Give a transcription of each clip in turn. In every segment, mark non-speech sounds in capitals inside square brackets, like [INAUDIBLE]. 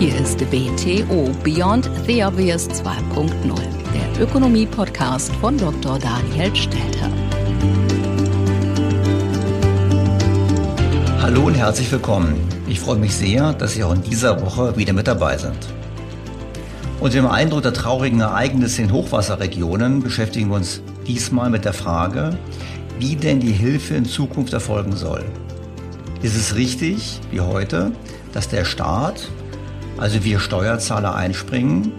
Hier ist BTO Beyond the Obvious 2.0, der Ökonomie-Podcast von Dr. Daniel Stelter. Hallo und herzlich willkommen. Ich freue mich sehr, dass Sie auch in dieser Woche wieder mit dabei sind. Unter dem Eindruck der traurigen Ereignisse in Hochwasserregionen beschäftigen wir uns diesmal mit der Frage, wie denn die Hilfe in Zukunft erfolgen soll. Ist es richtig, wie heute, dass der Staat also wir Steuerzahler einspringen?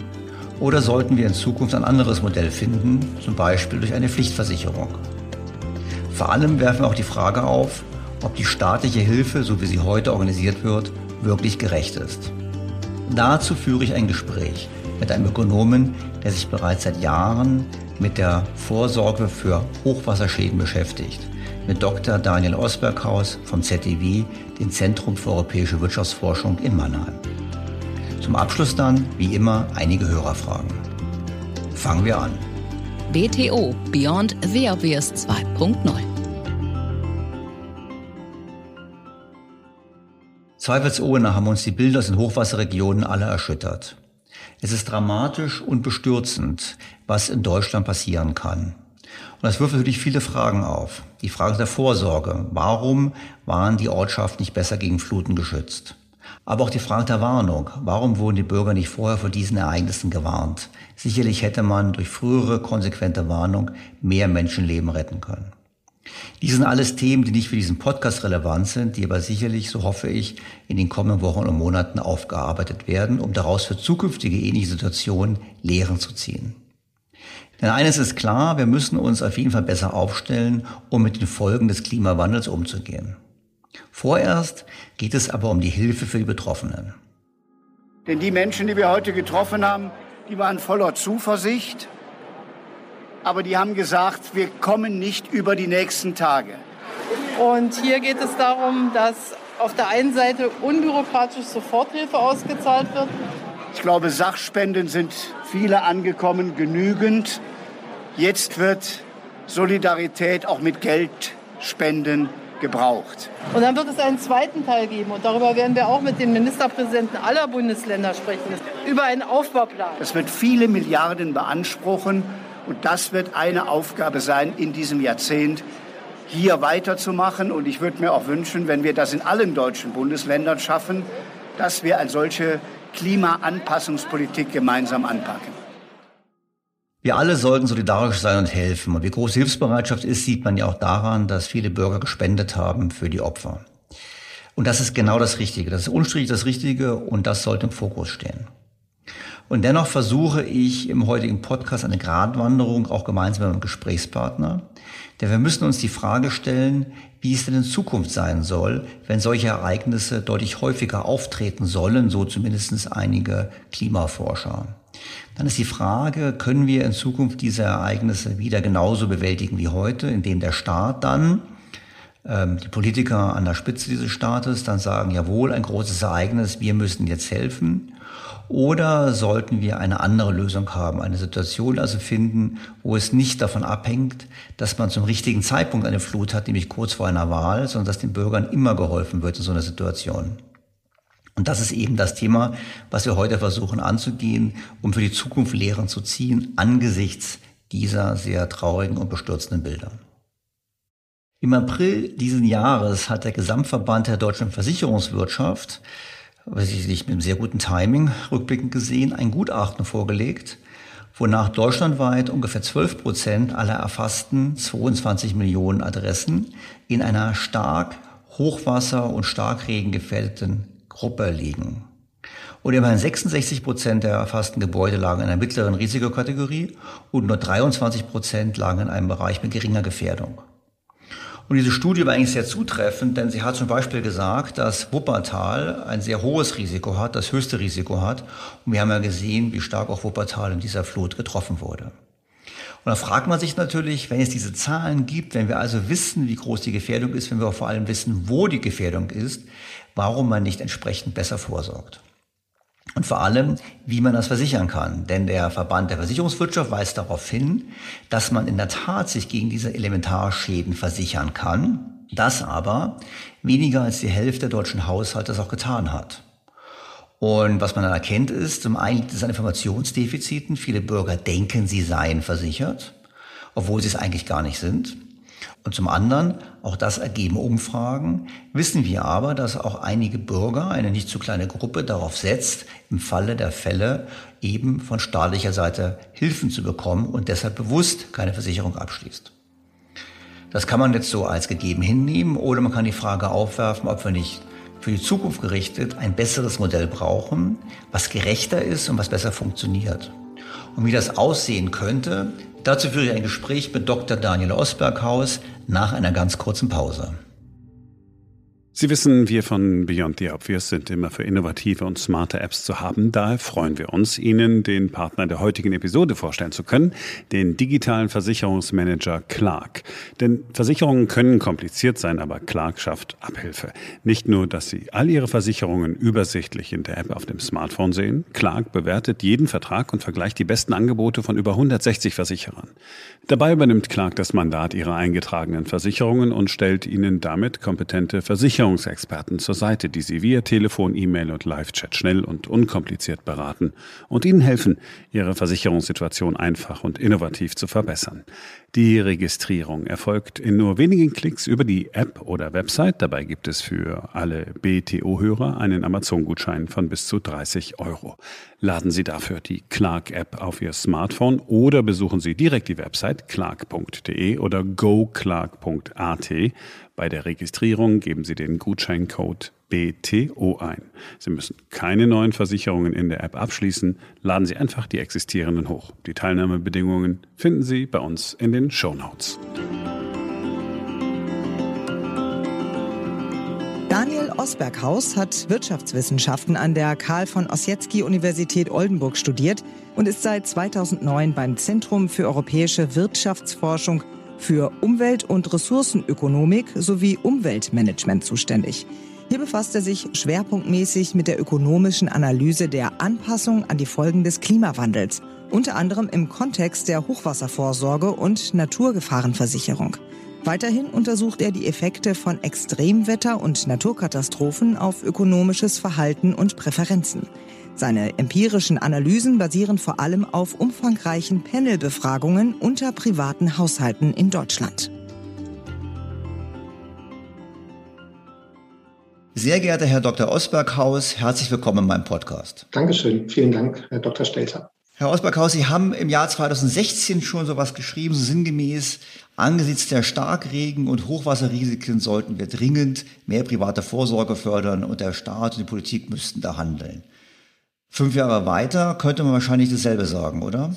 Oder sollten wir in Zukunft ein anderes Modell finden, zum Beispiel durch eine Pflichtversicherung? Vor allem werfen wir auch die Frage auf, ob die staatliche Hilfe, so wie sie heute organisiert wird, wirklich gerecht ist. Dazu führe ich ein Gespräch mit einem Ökonomen, der sich bereits seit Jahren mit der Vorsorge für Hochwasserschäden beschäftigt, mit Dr. Daniel Osberghaus vom ZDW, dem Zentrum für europäische Wirtschaftsforschung in Mannheim. Zum Abschluss dann, wie immer, einige Hörerfragen. Fangen wir an. BTO Beyond the Obvious 2.0 Zweifelsohne haben uns die Bilder aus den Hochwasserregionen alle erschüttert. Es ist dramatisch und bestürzend, was in Deutschland passieren kann. Und das wirft natürlich viele Fragen auf. Die Frage der Vorsorge. Warum waren die Ortschaften nicht besser gegen Fluten geschützt? Aber auch die Frage der Warnung. Warum wurden die Bürger nicht vorher vor diesen Ereignissen gewarnt? Sicherlich hätte man durch frühere konsequente Warnung mehr Menschenleben retten können. Dies sind alles Themen, die nicht für diesen Podcast relevant sind, die aber sicherlich, so hoffe ich, in den kommenden Wochen und Monaten aufgearbeitet werden, um daraus für zukünftige ähnliche Situationen Lehren zu ziehen. Denn eines ist klar, wir müssen uns auf jeden Fall besser aufstellen, um mit den Folgen des Klimawandels umzugehen. Vorerst geht es aber um die Hilfe für die Betroffenen. Denn die Menschen, die wir heute getroffen haben, die waren voller Zuversicht, aber die haben gesagt, wir kommen nicht über die nächsten Tage. Und hier geht es darum, dass auf der einen Seite unbürokratisch Soforthilfe ausgezahlt wird. Ich glaube, Sachspenden sind viele angekommen, genügend. Jetzt wird Solidarität auch mit Geldspenden gebraucht. Und dann wird es einen zweiten Teil geben und darüber werden wir auch mit den Ministerpräsidenten aller Bundesländer sprechen, über einen Aufbauplan. Das wird viele Milliarden beanspruchen und das wird eine Aufgabe sein in diesem Jahrzehnt, hier weiterzumachen. Und ich würde mir auch wünschen, wenn wir das in allen deutschen Bundesländern schaffen, dass wir eine solche Klimaanpassungspolitik gemeinsam anpacken. Wir alle sollten solidarisch sein und helfen. Und wie große Hilfsbereitschaft ist, sieht man ja auch daran, dass viele Bürger gespendet haben für die Opfer. Und das ist genau das Richtige. Das ist unstrittig das Richtige und das sollte im Fokus stehen. Und dennoch versuche ich im heutigen Podcast eine Gratwanderung auch gemeinsam mit meinem Gesprächspartner. Denn wir müssen uns die Frage stellen, wie es denn in Zukunft sein soll, wenn solche Ereignisse deutlich häufiger auftreten sollen, so zumindest einige Klimaforscher. Dann ist die Frage, können wir in Zukunft diese Ereignisse wieder genauso bewältigen wie heute, indem der Staat dann, ähm, die Politiker an der Spitze dieses Staates dann sagen, jawohl, ein großes Ereignis, wir müssen jetzt helfen. Oder sollten wir eine andere Lösung haben, eine Situation also finden, wo es nicht davon abhängt, dass man zum richtigen Zeitpunkt eine Flut hat, nämlich kurz vor einer Wahl, sondern dass den Bürgern immer geholfen wird in so einer Situation. Und das ist eben das Thema, was wir heute versuchen anzugehen, um für die Zukunft Lehren zu ziehen angesichts dieser sehr traurigen und bestürzenden Bilder. Im April diesen Jahres hat der Gesamtverband der deutschen Versicherungswirtschaft, sicherlich mit einem sehr guten Timing rückblickend gesehen, ein Gutachten vorgelegt, wonach deutschlandweit ungefähr 12 Prozent aller erfassten 22 Millionen Adressen in einer stark Hochwasser- und Starkregen gefährdeten Gruppe liegen. Und immerhin 66 Prozent der erfassten Gebäude lagen in einer mittleren Risikokategorie und nur 23 Prozent lagen in einem Bereich mit geringer Gefährdung. Und diese Studie war eigentlich sehr zutreffend, denn sie hat zum Beispiel gesagt, dass Wuppertal ein sehr hohes Risiko hat, das höchste Risiko hat. Und wir haben ja gesehen, wie stark auch Wuppertal in dieser Flut getroffen wurde. Und da fragt man sich natürlich, wenn es diese Zahlen gibt, wenn wir also wissen, wie groß die Gefährdung ist, wenn wir vor allem wissen, wo die Gefährdung ist, warum man nicht entsprechend besser vorsorgt. Und vor allem, wie man das versichern kann. Denn der Verband der Versicherungswirtschaft weist darauf hin, dass man in der Tat sich gegen diese Elementarschäden versichern kann, das aber weniger als die Hälfte der deutschen Haushalte das auch getan hat. Und was man dann erkennt ist, zum einen liegt es an Informationsdefiziten. Viele Bürger denken, sie seien versichert, obwohl sie es eigentlich gar nicht sind. Und zum anderen, auch das ergeben Umfragen, wissen wir aber, dass auch einige Bürger, eine nicht zu kleine Gruppe, darauf setzt, im Falle der Fälle eben von staatlicher Seite Hilfen zu bekommen und deshalb bewusst keine Versicherung abschließt. Das kann man jetzt so als gegeben hinnehmen oder man kann die Frage aufwerfen, ob wir nicht für die Zukunft gerichtet ein besseres Modell brauchen, was gerechter ist und was besser funktioniert. Und wie das aussehen könnte, dazu führe ich ein Gespräch mit Dr. Daniel Osberghaus nach einer ganz kurzen Pause. Sie wissen, wir von Beyond the Obvious sind immer für innovative und smarte Apps zu haben. Daher freuen wir uns, Ihnen den Partner der heutigen Episode vorstellen zu können, den digitalen Versicherungsmanager Clark. Denn Versicherungen können kompliziert sein, aber Clark schafft Abhilfe. Nicht nur, dass Sie all Ihre Versicherungen übersichtlich in der App auf dem Smartphone sehen, Clark bewertet jeden Vertrag und vergleicht die besten Angebote von über 160 Versicherern. Dabei übernimmt Clark das Mandat Ihrer eingetragenen Versicherungen und stellt Ihnen damit kompetente Versicherungen Versicherungsexperten zur Seite, die Sie via Telefon, E-Mail und Live-Chat schnell und unkompliziert beraten und Ihnen helfen, Ihre Versicherungssituation einfach und innovativ zu verbessern. Die Registrierung erfolgt in nur wenigen Klicks über die App oder Website. Dabei gibt es für alle BTO-Hörer einen Amazon-Gutschein von bis zu 30 Euro. Laden Sie dafür die Clark-App auf Ihr Smartphone oder besuchen Sie direkt die Website clark.de oder goclark.at. Bei der Registrierung geben Sie den Gutscheincode BTO ein. Sie müssen keine neuen Versicherungen in der App abschließen. Laden Sie einfach die existierenden hoch. Die Teilnahmebedingungen finden Sie bei uns in den Show Notes. Daniel Osberghaus hat Wirtschaftswissenschaften an der Karl von Ossietzky Universität Oldenburg studiert und ist seit 2009 beim Zentrum für europäische Wirtschaftsforschung für Umwelt- und Ressourcenökonomik sowie Umweltmanagement zuständig. Hier befasst er sich schwerpunktmäßig mit der ökonomischen Analyse der Anpassung an die Folgen des Klimawandels, unter anderem im Kontext der Hochwasservorsorge und Naturgefahrenversicherung. Weiterhin untersucht er die Effekte von Extremwetter und Naturkatastrophen auf ökonomisches Verhalten und Präferenzen. Seine empirischen Analysen basieren vor allem auf umfangreichen Panelbefragungen unter privaten Haushalten in Deutschland. Sehr geehrter Herr Dr. Osberghaus, herzlich willkommen in meinem Podcast. Dankeschön. Vielen Dank, Herr Dr. Stelter. Herr Osberghaus, Sie haben im Jahr 2016 schon sowas geschrieben, so sinngemäß, angesichts der Starkregen- und Hochwasserrisiken sollten wir dringend mehr private Vorsorge fördern und der Staat und die Politik müssten da handeln. Fünf Jahre weiter könnte man wahrscheinlich dasselbe sagen, oder?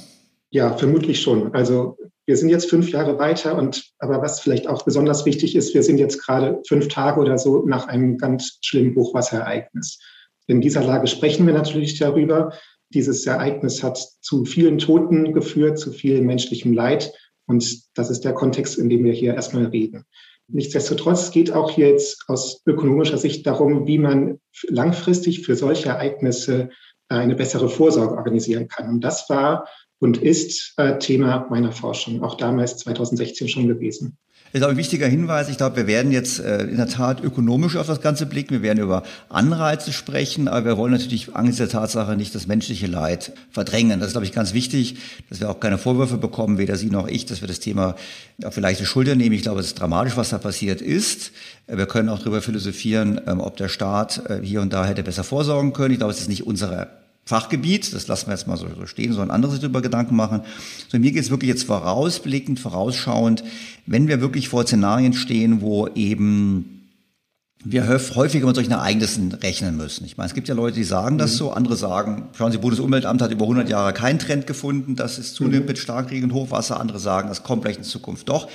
Ja, vermutlich schon. Also wir sind jetzt fünf Jahre weiter und aber was vielleicht auch besonders wichtig ist, wir sind jetzt gerade fünf Tage oder so nach einem ganz schlimmen Hochwasserereignis. In dieser Lage sprechen wir natürlich darüber. Dieses Ereignis hat zu vielen Toten geführt, zu viel menschlichem Leid. Und das ist der Kontext, in dem wir hier erstmal reden. Nichtsdestotrotz geht auch hier jetzt aus ökonomischer Sicht darum, wie man langfristig für solche Ereignisse eine bessere Vorsorge organisieren kann. Und das war und ist äh, Thema meiner Forschung, auch damals 2016 schon gewesen. Ist auch ein wichtiger Hinweis. Ich glaube, wir werden jetzt äh, in der Tat ökonomisch auf das Ganze blicken. Wir werden über Anreize sprechen, aber wir wollen natürlich angesichts der Tatsache nicht das menschliche Leid verdrängen. Das ist, glaube ich, ganz wichtig, dass wir auch keine Vorwürfe bekommen, weder Sie noch ich, dass wir das Thema auf die leichte Schulter nehmen. Ich glaube, es ist dramatisch, was da passiert ist. Wir können auch darüber philosophieren, ähm, ob der Staat äh, hier und da hätte besser vorsorgen können. Ich glaube, es ist nicht unsere Fachgebiet, das lassen wir jetzt mal so, stehen, sollen andere sich darüber Gedanken machen. So, mir geht es wirklich jetzt vorausblickend, vorausschauend, wenn wir wirklich vor Szenarien stehen, wo eben wir häufiger mit solchen Ereignissen rechnen müssen. Ich meine, es gibt ja Leute, die sagen das mhm. so, andere sagen, schauen Sie, Bundesumweltamt hat über 100 Jahre keinen Trend gefunden, dass es zunimmt mhm. mit Starkregen und Hochwasser, andere sagen, das kommt vielleicht in Zukunft doch.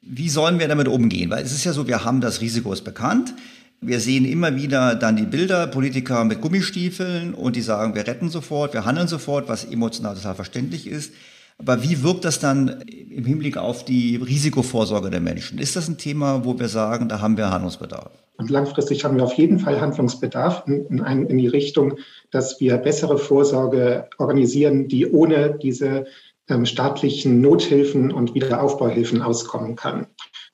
Wie sollen wir damit umgehen? Weil es ist ja so, wir haben das Risiko ist bekannt. Wir sehen immer wieder dann die Bilder, Politiker mit Gummistiefeln und die sagen, wir retten sofort, wir handeln sofort, was emotional total verständlich ist. Aber wie wirkt das dann im Hinblick auf die Risikovorsorge der Menschen? Ist das ein Thema, wo wir sagen, da haben wir Handlungsbedarf? Und langfristig haben wir auf jeden Fall Handlungsbedarf in, in, in die Richtung, dass wir bessere Vorsorge organisieren, die ohne diese ähm, staatlichen Nothilfen und Wiederaufbauhilfen auskommen kann.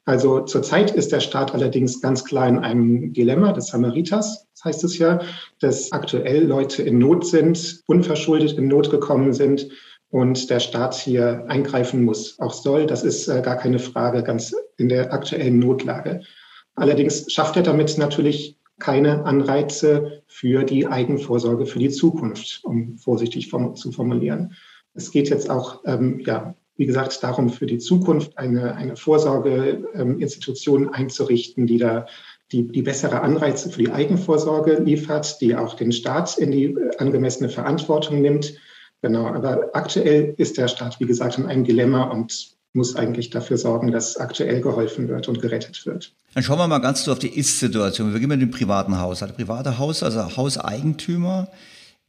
Also zurzeit ist der Staat allerdings ganz klar in einem Dilemma des Samariters, das heißt es ja, dass aktuell Leute in Not sind, unverschuldet in Not gekommen sind und der Staat hier eingreifen muss, auch soll. Das ist äh, gar keine Frage, ganz in der aktuellen Notlage. Allerdings schafft er damit natürlich keine Anreize für die Eigenvorsorge für die Zukunft, um vorsichtig zu formulieren. Es geht jetzt auch ähm, ja, wie gesagt, darum, für die Zukunft eine, eine Vorsorgeinstitution einzurichten, die da die, die bessere Anreize für die Eigenvorsorge liefert, die auch den Staat in die äh, angemessene Verantwortung nimmt. Genau, aber aktuell ist der Staat, wie gesagt, in einem Dilemma und muss eigentlich dafür sorgen, dass aktuell geholfen wird und gerettet wird. Dann schauen wir mal ganz so auf die Ist-Situation. Wir beginnen mit dem privaten Haushalt. Private Haus, also Hauseigentümer,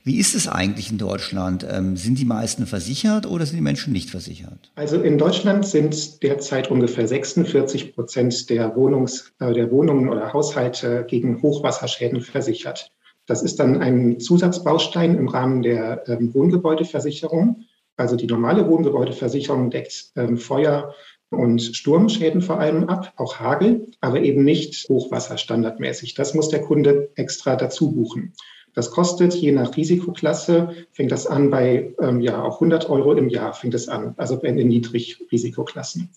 wie ist es eigentlich in Deutschland? Ähm, sind die meisten versichert oder sind die Menschen nicht versichert? Also in Deutschland sind derzeit ungefähr 46 Prozent der, Wohnungs-, äh, der Wohnungen oder Haushalte gegen Hochwasserschäden versichert. Das ist dann ein Zusatzbaustein im Rahmen der ähm, Wohngebäudeversicherung. Also die normale Wohngebäudeversicherung deckt ähm, Feuer- und Sturmschäden vor allem ab, auch Hagel, aber eben nicht Hochwasser standardmäßig. Das muss der Kunde extra dazu buchen. Das kostet je nach Risikoklasse, fängt das an bei ähm, ja auch 100 Euro im Jahr, fängt es an, also in den Niedrigrisikoklassen.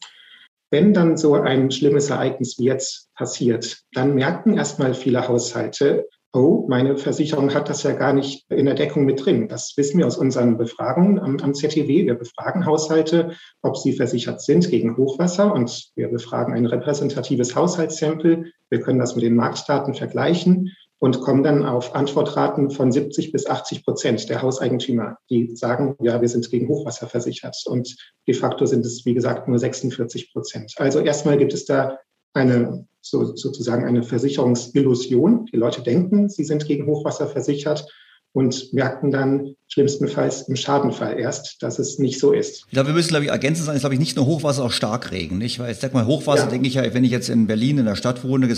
Wenn dann so ein schlimmes Ereignis wie jetzt passiert, dann merken erstmal viele Haushalte, oh, meine Versicherung hat das ja gar nicht in der Deckung mit drin. Das wissen wir aus unseren Befragungen am, am ZTW. Wir befragen Haushalte, ob sie versichert sind gegen Hochwasser und wir befragen ein repräsentatives Haushaltssample. Wir können das mit den Marktdaten vergleichen und kommen dann auf Antwortraten von 70 bis 80 Prozent der Hauseigentümer, die sagen, ja, wir sind gegen Hochwasser versichert. Und de facto sind es, wie gesagt, nur 46 Prozent. Also erstmal gibt es da eine so, sozusagen eine Versicherungsillusion. Die Leute denken, sie sind gegen Hochwasser versichert und merken dann schlimmstenfalls im Schadenfall erst, dass es nicht so ist. Ich glaube, wir müssen, glaube ich, ergänzen sein, ist, glaube ich, nicht nur Hochwasser, auch Starkregen, nicht? Weil, ich sag mal, Hochwasser, ja. denke ich ja, wenn ich jetzt in Berlin in der Stadt wohne,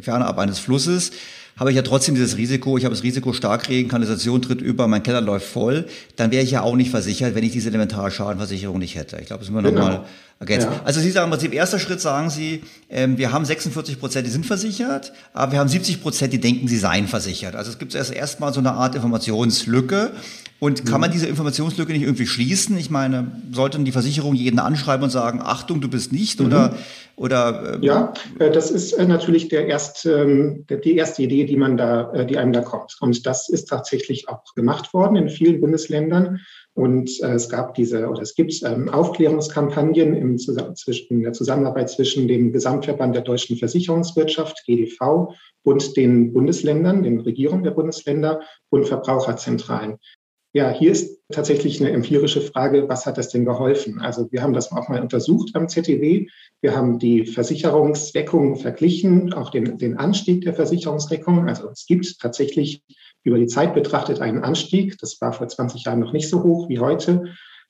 ferne ab eines Flusses, habe ich ja trotzdem dieses Risiko, ich habe das Risiko Starkregen, Kanalisation tritt über, mein Keller läuft voll, dann wäre ich ja auch nicht versichert, wenn ich diese Elementarschadenversicherung nicht hätte. Ich glaube, das müssen wir genau. nochmal ergänzen. Ja. Also Sie sagen im Prinzip, erster Schritt sagen Sie, ähm, wir haben 46 Prozent, die sind versichert, aber wir haben 70 Prozent, die denken, sie seien versichert. Also es gibt erst erstmal so eine Art Informationslücke. Und kann man mhm. diese Informationslücke nicht irgendwie schließen? Ich meine, sollten die Versicherungen jeden anschreiben und sagen, Achtung, du bist nicht oder, mhm. oder äh, Ja, äh, das ist äh, natürlich der erste, ähm, die erste Idee, die man da, die einem da kommt. Und das ist tatsächlich auch gemacht worden in vielen Bundesländern. Und es gab diese oder es gibt ähm, Aufklärungskampagnen im, zwischen, in der Zusammenarbeit zwischen dem Gesamtverband der deutschen Versicherungswirtschaft, GDV, und den Bundesländern, den Regierungen der Bundesländer und Verbraucherzentralen. Ja, hier ist tatsächlich eine empirische Frage, was hat das denn geholfen? Also wir haben das auch mal untersucht am ZDW. Wir haben die Versicherungsdeckung verglichen, auch den, den Anstieg der Versicherungsdeckung. Also es gibt tatsächlich über die Zeit betrachtet einen Anstieg. Das war vor 20 Jahren noch nicht so hoch wie heute.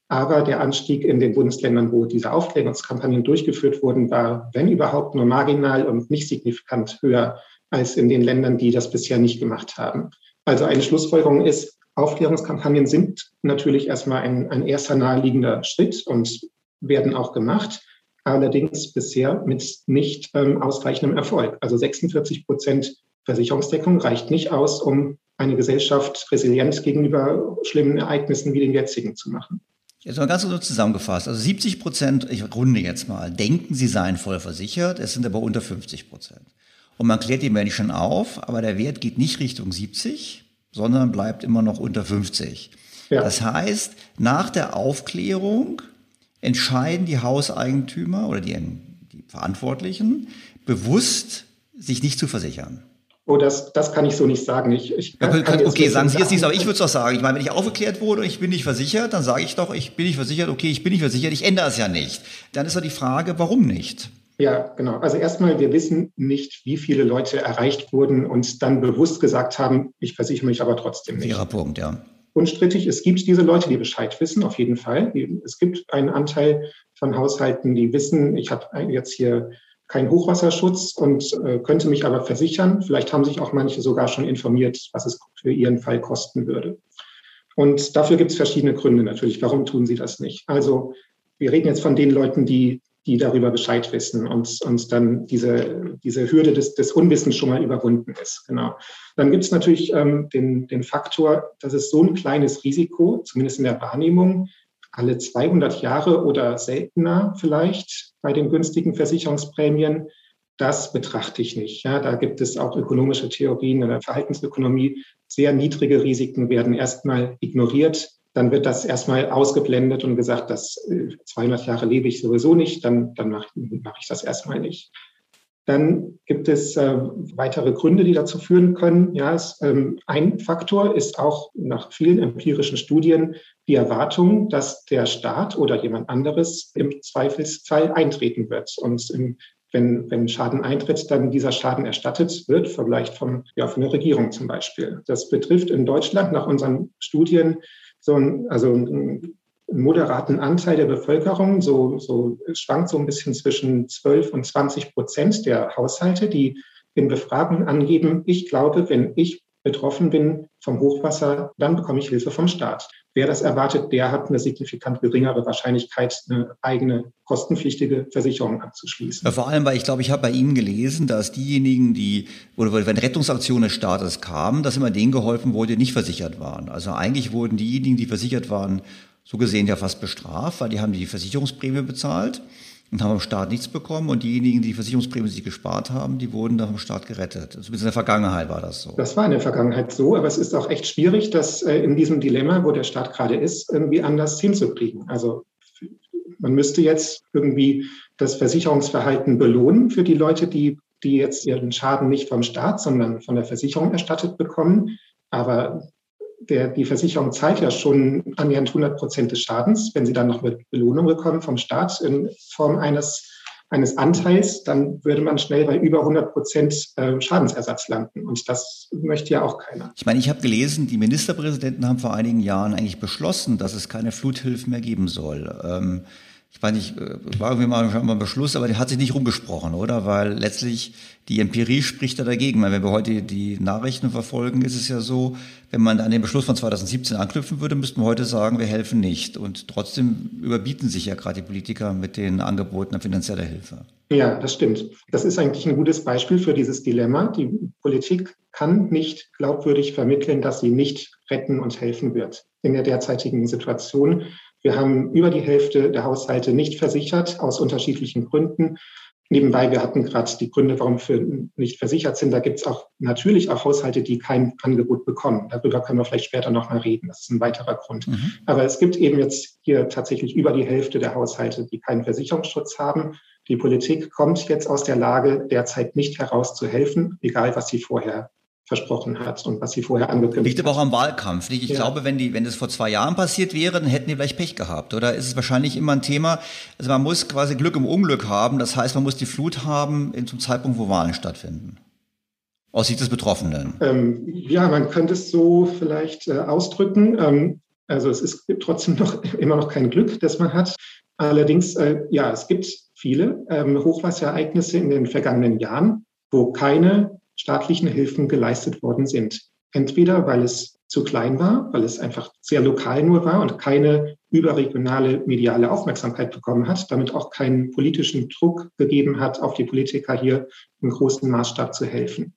Aber der Anstieg in den Bundesländern, wo diese Aufklärungskampagnen durchgeführt wurden, war, wenn überhaupt, nur marginal und nicht signifikant höher als in den Ländern, die das bisher nicht gemacht haben. Also eine Schlussfolgerung ist, Aufklärungskampagnen sind natürlich erstmal ein, ein erster naheliegender Schritt und werden auch gemacht, allerdings bisher mit nicht ähm, ausreichendem Erfolg. Also 46 Prozent Versicherungsdeckung reicht nicht aus, um eine Gesellschaft resilient gegenüber schlimmen Ereignissen wie den jetzigen zu machen. Jetzt mal ganz kurz zusammengefasst. Also 70 Prozent, ich runde jetzt mal, denken, sie seien voll versichert, es sind aber unter 50 Prozent. Und man klärt die Menschen auf, aber der Wert geht nicht Richtung 70, sondern bleibt immer noch unter 50. Ja. Das heißt, nach der Aufklärung entscheiden die Hauseigentümer oder die, die Verantwortlichen bewusst, sich nicht zu versichern. Oh, das, das kann ich so nicht sagen. Ich, ich kann, kann okay, sagen Sie jetzt nicht, aber ich würde es doch sagen. Ich meine, wenn ich aufgeklärt wurde und ich bin nicht versichert, dann sage ich doch, ich bin nicht versichert, okay, ich bin nicht versichert, ich ändere es ja nicht. Dann ist doch die Frage, warum nicht? Ja, genau. Also erstmal, wir wissen nicht, wie viele Leute erreicht wurden und dann bewusst gesagt haben, ich versichere mich aber trotzdem nicht. Fairer Punkt, ja. Unstrittig, es gibt diese Leute, die Bescheid wissen, auf jeden Fall. Es gibt einen Anteil von Haushalten, die wissen, ich habe jetzt hier keinen Hochwasserschutz und äh, könnte mich aber versichern. Vielleicht haben sich auch manche sogar schon informiert, was es für ihren Fall kosten würde. Und dafür gibt es verschiedene Gründe natürlich. Warum tun sie das nicht? Also wir reden jetzt von den Leuten, die die darüber Bescheid wissen und, und dann diese, diese Hürde des, des Unwissens schon mal überwunden ist. Genau. Dann gibt es natürlich ähm, den, den Faktor, dass es so ein kleines Risiko, zumindest in der Wahrnehmung, alle 200 Jahre oder seltener vielleicht bei den günstigen Versicherungsprämien, das betrachte ich nicht. Ja, da gibt es auch ökonomische Theorien in der Verhaltensökonomie. Sehr niedrige Risiken werden erstmal ignoriert dann wird das erstmal ausgeblendet und gesagt, dass 200 äh, Jahre lebe ich sowieso nicht, dann, dann mache mach ich das erstmal nicht. Dann gibt es äh, weitere Gründe, die dazu führen können. Ja, es, ähm, ein Faktor ist auch nach vielen empirischen Studien die Erwartung, dass der Staat oder jemand anderes im Zweifelsfall eintreten wird. Und im, wenn, wenn Schaden eintritt, dann dieser Schaden erstattet wird, vielleicht vom, ja, von der Regierung zum Beispiel. Das betrifft in Deutschland nach unseren Studien so ein, also einen moderaten Anteil der Bevölkerung, so, so schwankt so ein bisschen zwischen 12 und 20 Prozent der Haushalte, die in Befragungen angeben, ich glaube, wenn ich betroffen bin vom Hochwasser, dann bekomme ich Hilfe vom Staat. Wer das erwartet, der hat eine signifikant geringere Wahrscheinlichkeit, eine eigene kostenpflichtige Versicherung abzuschließen. Ja, vor allem, weil ich glaube, ich habe bei Ihnen gelesen, dass diejenigen, die, oder wenn Rettungsaktionen des Staates kamen, dass immer denen geholfen wurde, die nicht versichert waren. Also eigentlich wurden diejenigen, die versichert waren, so gesehen ja fast bestraft, weil die haben die Versicherungsprämie bezahlt und haben vom Staat nichts bekommen. Und diejenigen, die Versicherungsprämie sich gespart haben, die wurden dann vom Staat gerettet. Zumindest in der Vergangenheit war das so. Das war in der Vergangenheit so, aber es ist auch echt schwierig, das äh, in diesem Dilemma, wo der Staat gerade ist, irgendwie anders hinzukriegen. Also man müsste jetzt irgendwie das Versicherungsverhalten belohnen für die Leute, die, die jetzt ihren Schaden nicht vom Staat, sondern von der Versicherung erstattet bekommen. Aber der, die Versicherung zahlt ja schon annähernd 100 Prozent des Schadens. Wenn sie dann noch mit Belohnung bekommen vom Staat in Form eines, eines Anteils, dann würde man schnell bei über 100 Prozent äh, Schadensersatz landen. Und das möchte ja auch keiner. Ich meine, ich habe gelesen, die Ministerpräsidenten haben vor einigen Jahren eigentlich beschlossen, dass es keine Fluthilfen mehr geben soll. Ähm, ich weiß nicht, äh, war irgendwie mal, ein Beschluss, aber der hat sich nicht rumgesprochen, oder? Weil letztlich die Empirie spricht da dagegen. Weil wenn wir heute die Nachrichten verfolgen, ist es ja so, wenn man an den Beschluss von 2017 anknüpfen würde, müssten wir heute sagen, wir helfen nicht. Und trotzdem überbieten sich ja gerade die Politiker mit den Angeboten an finanzieller Hilfe. Ja, das stimmt. Das ist eigentlich ein gutes Beispiel für dieses Dilemma. Die Politik kann nicht glaubwürdig vermitteln, dass sie nicht retten und helfen wird in der derzeitigen Situation. Wir haben über die Hälfte der Haushalte nicht versichert, aus unterschiedlichen Gründen. Nebenbei, wir hatten gerade die Gründe, warum wir nicht versichert sind. Da gibt es auch natürlich auch Haushalte, die kein Angebot bekommen. Darüber können wir vielleicht später nochmal reden. Das ist ein weiterer Grund. Mhm. Aber es gibt eben jetzt hier tatsächlich über die Hälfte der Haushalte, die keinen Versicherungsschutz haben. Die Politik kommt jetzt aus der Lage, derzeit nicht herauszuhelfen, egal was sie vorher versprochen hat und was sie vorher angekündigt hat. Liegt aber auch am Wahlkampf. Ich ja. glaube, wenn die, wenn das vor zwei Jahren passiert wäre, dann hätten die vielleicht Pech gehabt. Oder ist es wahrscheinlich immer ein Thema, also man muss quasi Glück im Unglück haben. Das heißt, man muss die Flut haben zum Zeitpunkt, wo Wahlen stattfinden. Aus Sicht des Betroffenen. Ähm, ja, man könnte es so vielleicht äh, ausdrücken. Ähm, also es ist trotzdem noch [LAUGHS] immer noch kein Glück, das man hat. Allerdings, äh, ja, es gibt viele ähm, Hochwasserereignisse in den vergangenen Jahren, wo keine staatlichen Hilfen geleistet worden sind. Entweder weil es zu klein war, weil es einfach sehr lokal nur war und keine überregionale mediale Aufmerksamkeit bekommen hat, damit auch keinen politischen Druck gegeben hat, auf die Politiker hier im großen Maßstab zu helfen.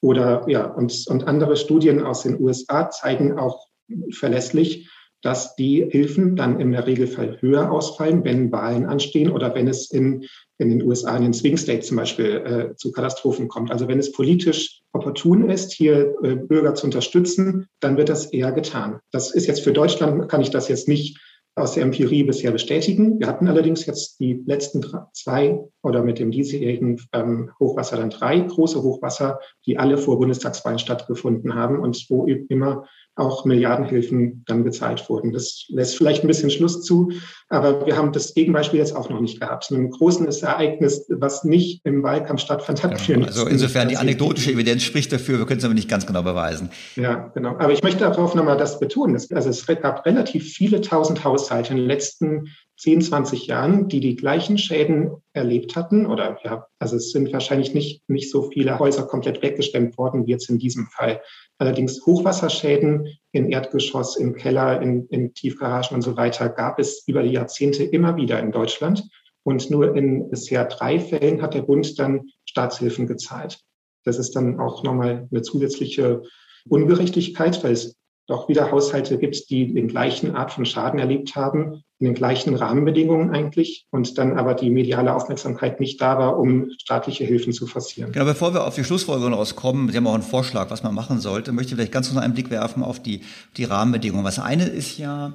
Oder ja, und, und andere Studien aus den USA zeigen auch verlässlich, dass die Hilfen dann im Regelfall höher ausfallen, wenn Wahlen anstehen oder wenn es in, in den USA, in den Swing States zum Beispiel, äh, zu Katastrophen kommt. Also wenn es politisch opportun ist, hier äh, Bürger zu unterstützen, dann wird das eher getan. Das ist jetzt für Deutschland, kann ich das jetzt nicht aus der Empirie bisher bestätigen. Wir hatten allerdings jetzt die letzten zwei oder mit dem diesjährigen ähm, Hochwasser dann drei große Hochwasser, die alle vor Bundestagswahlen stattgefunden haben und wo immer auch Milliardenhilfen dann gezahlt wurden. Das lässt vielleicht ein bisschen Schluss zu, aber wir haben das Gegenbeispiel jetzt auch noch nicht gehabt. Ein großes Ereignis, was nicht im Wahlkampf stattfand, hat ja, Also insofern die anekdotische Evidenz spricht dafür, wir können es aber nicht ganz genau beweisen. Ja, genau. Aber ich möchte darauf nochmal das betonen. Also es gab relativ viele tausend Haushalte in den letzten 10, 20 Jahren, die die gleichen Schäden erlebt hatten. Oder ja, also es sind wahrscheinlich nicht, nicht so viele Häuser komplett weggestemmt worden wie jetzt in diesem Fall. Allerdings Hochwasserschäden in Erdgeschoss, im Keller, in, in Tiefgaragen und so weiter gab es über die Jahrzehnte immer wieder in Deutschland. Und nur in bisher drei Fällen hat der Bund dann Staatshilfen gezahlt. Das ist dann auch nochmal eine zusätzliche Ungerechtigkeit, weil es doch wieder Haushalte gibt, die den gleichen Art von Schaden erlebt haben, in den gleichen Rahmenbedingungen eigentlich und dann aber die mediale Aufmerksamkeit nicht da war, um staatliche Hilfen zu forcieren. Genau, bevor wir auf die Schlussfolgerung rauskommen, Sie haben auch einen Vorschlag, was man machen sollte, möchte ich vielleicht ganz kurz einen Blick werfen auf die, die Rahmenbedingungen. Was eine ist ja,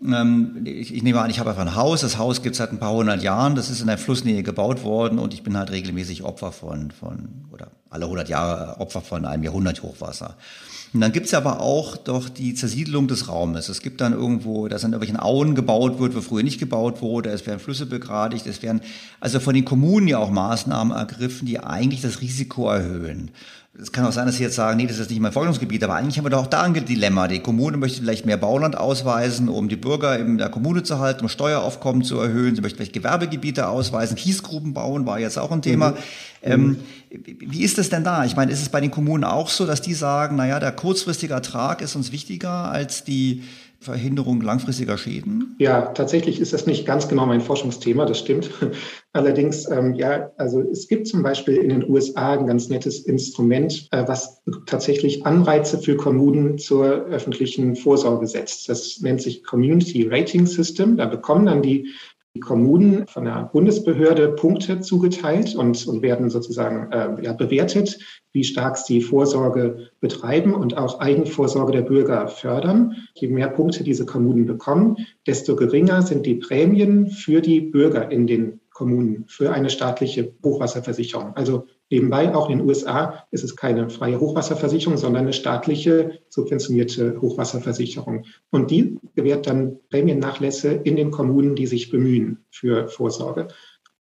ich, ich, nehme an, ich habe einfach ein Haus. Das Haus gibt es seit ein paar hundert Jahren. Das ist in der Flussnähe gebaut worden und ich bin halt regelmäßig Opfer von, von oder alle hundert Jahre Opfer von einem Jahrhundert-Hochwasser. Und dann gibt's aber auch doch die Zersiedelung des Raumes. Es gibt dann irgendwo, dass an irgendwelchen Auen gebaut wird, wo früher nicht gebaut wurde. Es werden Flüsse begradigt. Es werden also von den Kommunen ja auch Maßnahmen ergriffen, die eigentlich das Risiko erhöhen. Es kann auch sein, dass Sie jetzt sagen, nee, das ist nicht mein Forschungsgebiet, aber eigentlich haben wir doch auch da ein Dilemma. Die Kommune möchte vielleicht mehr Bauland ausweisen, um die Bürger in der Kommune zu halten, um Steueraufkommen zu erhöhen. Sie möchte vielleicht Gewerbegebiete ausweisen. Kiesgruben bauen war jetzt auch ein Thema. Mhm. Ähm, wie ist es denn da? Ich meine, ist es bei den Kommunen auch so, dass die sagen, naja, der kurzfristige Ertrag ist uns wichtiger als die Verhinderung langfristiger Schäden? Ja, tatsächlich ist das nicht ganz genau mein Forschungsthema, das stimmt. [LAUGHS] Allerdings, ähm, ja, also es gibt zum Beispiel in den USA ein ganz nettes Instrument, äh, was tatsächlich Anreize für Kommunen zur öffentlichen Vorsorge setzt. Das nennt sich Community Rating System. Da bekommen dann die die Kommunen von der Bundesbehörde Punkte zugeteilt und, und werden sozusagen äh, ja, bewertet, wie stark sie Vorsorge betreiben und auch Eigenvorsorge der Bürger fördern. Je mehr Punkte diese Kommunen bekommen, desto geringer sind die Prämien für die Bürger in den Kommunen für eine staatliche Hochwasserversicherung. Also Nebenbei, auch in den USA ist es keine freie Hochwasserversicherung, sondern eine staatliche subventionierte Hochwasserversicherung. Und die gewährt dann Prämiennachlässe in den Kommunen, die sich bemühen für Vorsorge.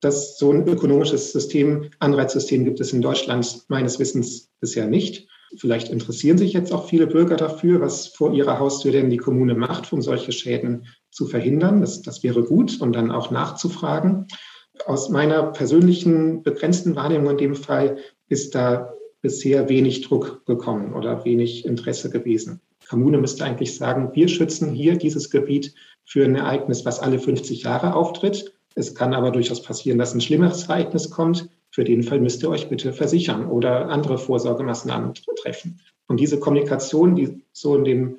Das so ein ökonomisches System, Anreizsystem gibt es in Deutschland meines Wissens bisher nicht. Vielleicht interessieren sich jetzt auch viele Bürger dafür, was vor ihrer Haustür denn die Kommune macht, um solche Schäden zu verhindern. Das, das wäre gut und dann auch nachzufragen. Aus meiner persönlichen begrenzten Wahrnehmung in dem Fall ist da bisher wenig Druck gekommen oder wenig Interesse gewesen. Kommune müsste eigentlich sagen, wir schützen hier dieses Gebiet für ein Ereignis, was alle 50 Jahre auftritt. Es kann aber durchaus passieren, dass ein schlimmeres Ereignis kommt. Für den Fall müsst ihr euch bitte versichern oder andere Vorsorgemaßnahmen treffen. Und diese Kommunikation, die so in dem,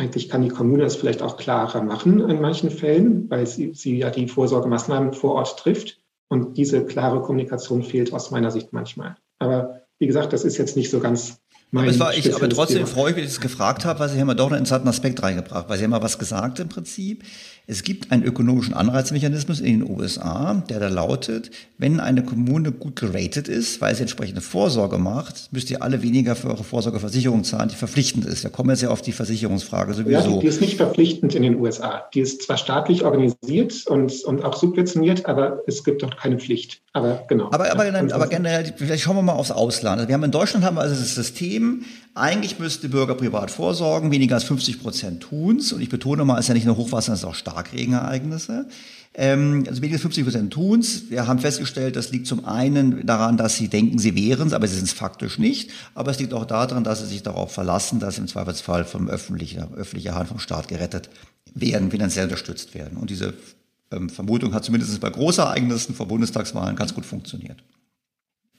eigentlich kann die Kommune es vielleicht auch klarer machen in manchen Fällen, weil sie, sie ja die Vorsorgemaßnahmen vor Ort trifft. Und diese klare Kommunikation fehlt aus meiner Sicht manchmal. Aber wie gesagt, das ist jetzt nicht so ganz aber, es war ich, aber trotzdem freue ich mich, dass ich es gefragt habe, weil Sie haben ja doch einen interessanten Aspekt reingebracht, weil Sie haben ja was gesagt im Prinzip. Es gibt einen ökonomischen Anreizmechanismus in den USA, der da lautet, wenn eine Kommune gut geratet ist, weil sie entsprechende Vorsorge macht, müsst ihr alle weniger für eure Vorsorgeversicherung zahlen, die verpflichtend ist. Wir kommen jetzt ja auf die Versicherungsfrage sowieso. Ja, die ist nicht verpflichtend in den USA. Die ist zwar staatlich organisiert und, und auch subventioniert, aber es gibt dort keine Pflicht. Aber genau. Aber, aber, aber generell, vielleicht schauen wir mal aufs Ausland. Wir haben in Deutschland haben wir also das System, eigentlich müsste Bürger privat vorsorgen, weniger als 50 Prozent tun's. Und ich betone mal, es ist ja nicht nur Hochwasser, es ist auch Starkregenereignisse. Ähm, also weniger als 50 Prozent tun's. Wir haben festgestellt, das liegt zum einen daran, dass sie denken, sie wären es, aber sie sind es faktisch nicht. Aber es liegt auch daran, dass sie sich darauf verlassen, dass sie im Zweifelsfall vom öffentlichen, öffentlicher Hand vom Staat gerettet werden, finanziell unterstützt werden. Und diese ähm, Vermutung hat zumindest bei Großereignissen vor Bundestagswahlen ganz gut funktioniert.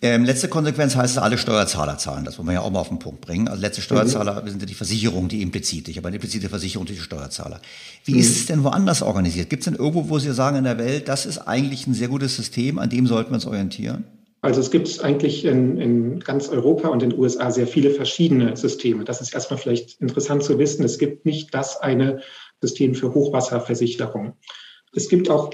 Ähm, letzte Konsequenz heißt es, alle Steuerzahler zahlen. Das wollen wir ja auch mal auf den Punkt bringen. Also letzte Steuerzahler mhm. sind ja die Versicherung, die implizit. Ich habe eine implizite Versicherung durch die Steuerzahler. Wie mhm. ist es denn woanders organisiert? Gibt es denn irgendwo, wo Sie sagen in der Welt, das ist eigentlich ein sehr gutes System, an dem sollten wir uns orientieren? Also es gibt eigentlich in, in ganz Europa und in den USA sehr viele verschiedene Systeme. Das ist erstmal vielleicht interessant zu wissen. Es gibt nicht das eine System für Hochwasserversicherung. Es gibt auch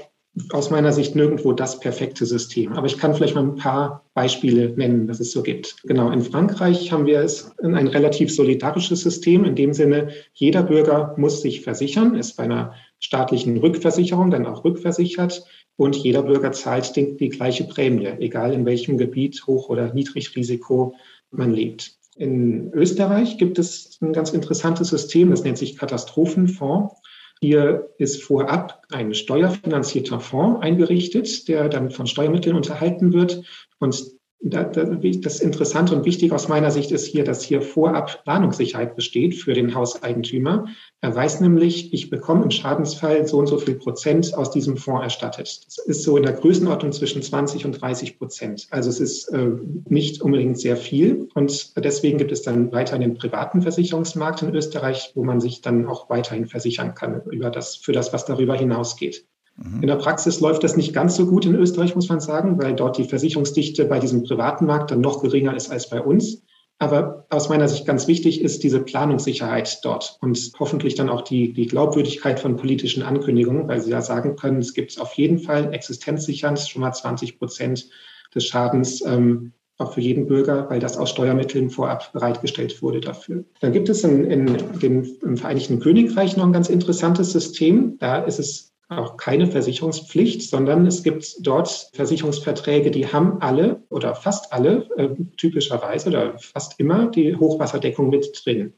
aus meiner Sicht nirgendwo das perfekte System. Aber ich kann vielleicht mal ein paar Beispiele nennen, dass es so gibt. Genau, in Frankreich haben wir es ein relativ solidarisches System. In dem Sinne, jeder Bürger muss sich versichern, ist bei einer staatlichen Rückversicherung dann auch rückversichert. Und jeder Bürger zahlt die, die gleiche Prämie, egal in welchem Gebiet, Hoch- oder Niedrigrisiko man lebt. In Österreich gibt es ein ganz interessantes System, das nennt sich Katastrophenfonds. Hier ist vorab ein steuerfinanzierter Fonds eingerichtet, der dann von Steuermitteln unterhalten wird. Und das Interessante und Wichtige aus meiner Sicht ist hier, dass hier vorab Planungssicherheit besteht für den Hauseigentümer. Er weiß nämlich, ich bekomme im Schadensfall so und so viel Prozent aus diesem Fonds erstattet. Das ist so in der Größenordnung zwischen 20 und 30 Prozent. Also es ist äh, nicht unbedingt sehr viel. Und deswegen gibt es dann weiterhin den privaten Versicherungsmarkt in Österreich, wo man sich dann auch weiterhin versichern kann über das, für das, was darüber hinausgeht. Mhm. In der Praxis läuft das nicht ganz so gut in Österreich, muss man sagen, weil dort die Versicherungsdichte bei diesem privaten Markt dann noch geringer ist als bei uns. Aber aus meiner Sicht ganz wichtig ist diese Planungssicherheit dort und hoffentlich dann auch die, die Glaubwürdigkeit von politischen Ankündigungen, weil sie ja sagen können, es gibt auf jeden Fall existenzsichernd schon mal 20 Prozent des Schadens ähm, auch für jeden Bürger, weil das aus Steuermitteln vorab bereitgestellt wurde dafür. Dann gibt es in, in dem, im Vereinigten Königreich noch ein ganz interessantes System. Da ist es auch keine Versicherungspflicht, sondern es gibt dort Versicherungsverträge, die haben alle oder fast alle äh, typischerweise oder fast immer die Hochwasserdeckung mit drin.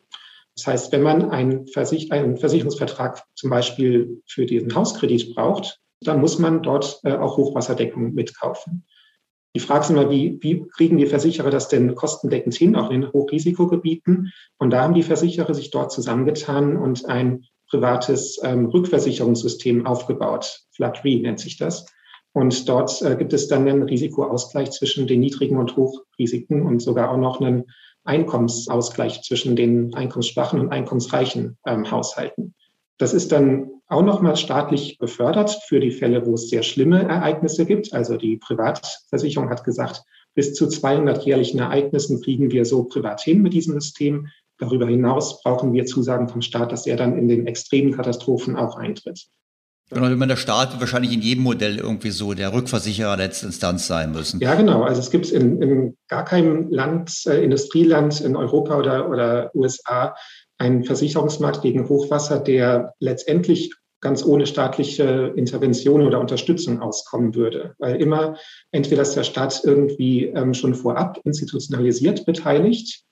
Das heißt, wenn man einen, Versich einen Versicherungsvertrag zum Beispiel für diesen Hauskredit braucht, dann muss man dort äh, auch Hochwasserdeckung mitkaufen. Die Frage ist immer, wie, wie kriegen die Versicherer das denn kostendeckend hin, auch in Hochrisikogebieten? Und da haben die Versicherer sich dort zusammengetan und ein privates ähm, Rückversicherungssystem aufgebaut. Flood Re nennt sich das. Und dort äh, gibt es dann einen Risikoausgleich zwischen den niedrigen und Hochrisiken und sogar auch noch einen Einkommensausgleich zwischen den einkommensschwachen und einkommensreichen ähm, Haushalten. Das ist dann auch nochmal staatlich befördert für die Fälle, wo es sehr schlimme Ereignisse gibt. Also die Privatversicherung hat gesagt, bis zu 200 jährlichen Ereignissen kriegen wir so privat hin mit diesem System. Darüber hinaus brauchen wir Zusagen vom Staat, dass er dann in den extremen Katastrophen auch eintritt. Genau, wenn man der Staat wird wahrscheinlich in jedem Modell irgendwie so der Rückversicherer letzte Instanz sein müssen. Ja, genau. Also es gibt in, in gar keinem Land, äh, Industrieland in Europa oder, oder USA einen Versicherungsmarkt gegen Hochwasser, der letztendlich ganz ohne staatliche Intervention oder Unterstützung auskommen würde. Weil immer entweder ist der Staat irgendwie ähm, schon vorab institutionalisiert beteiligt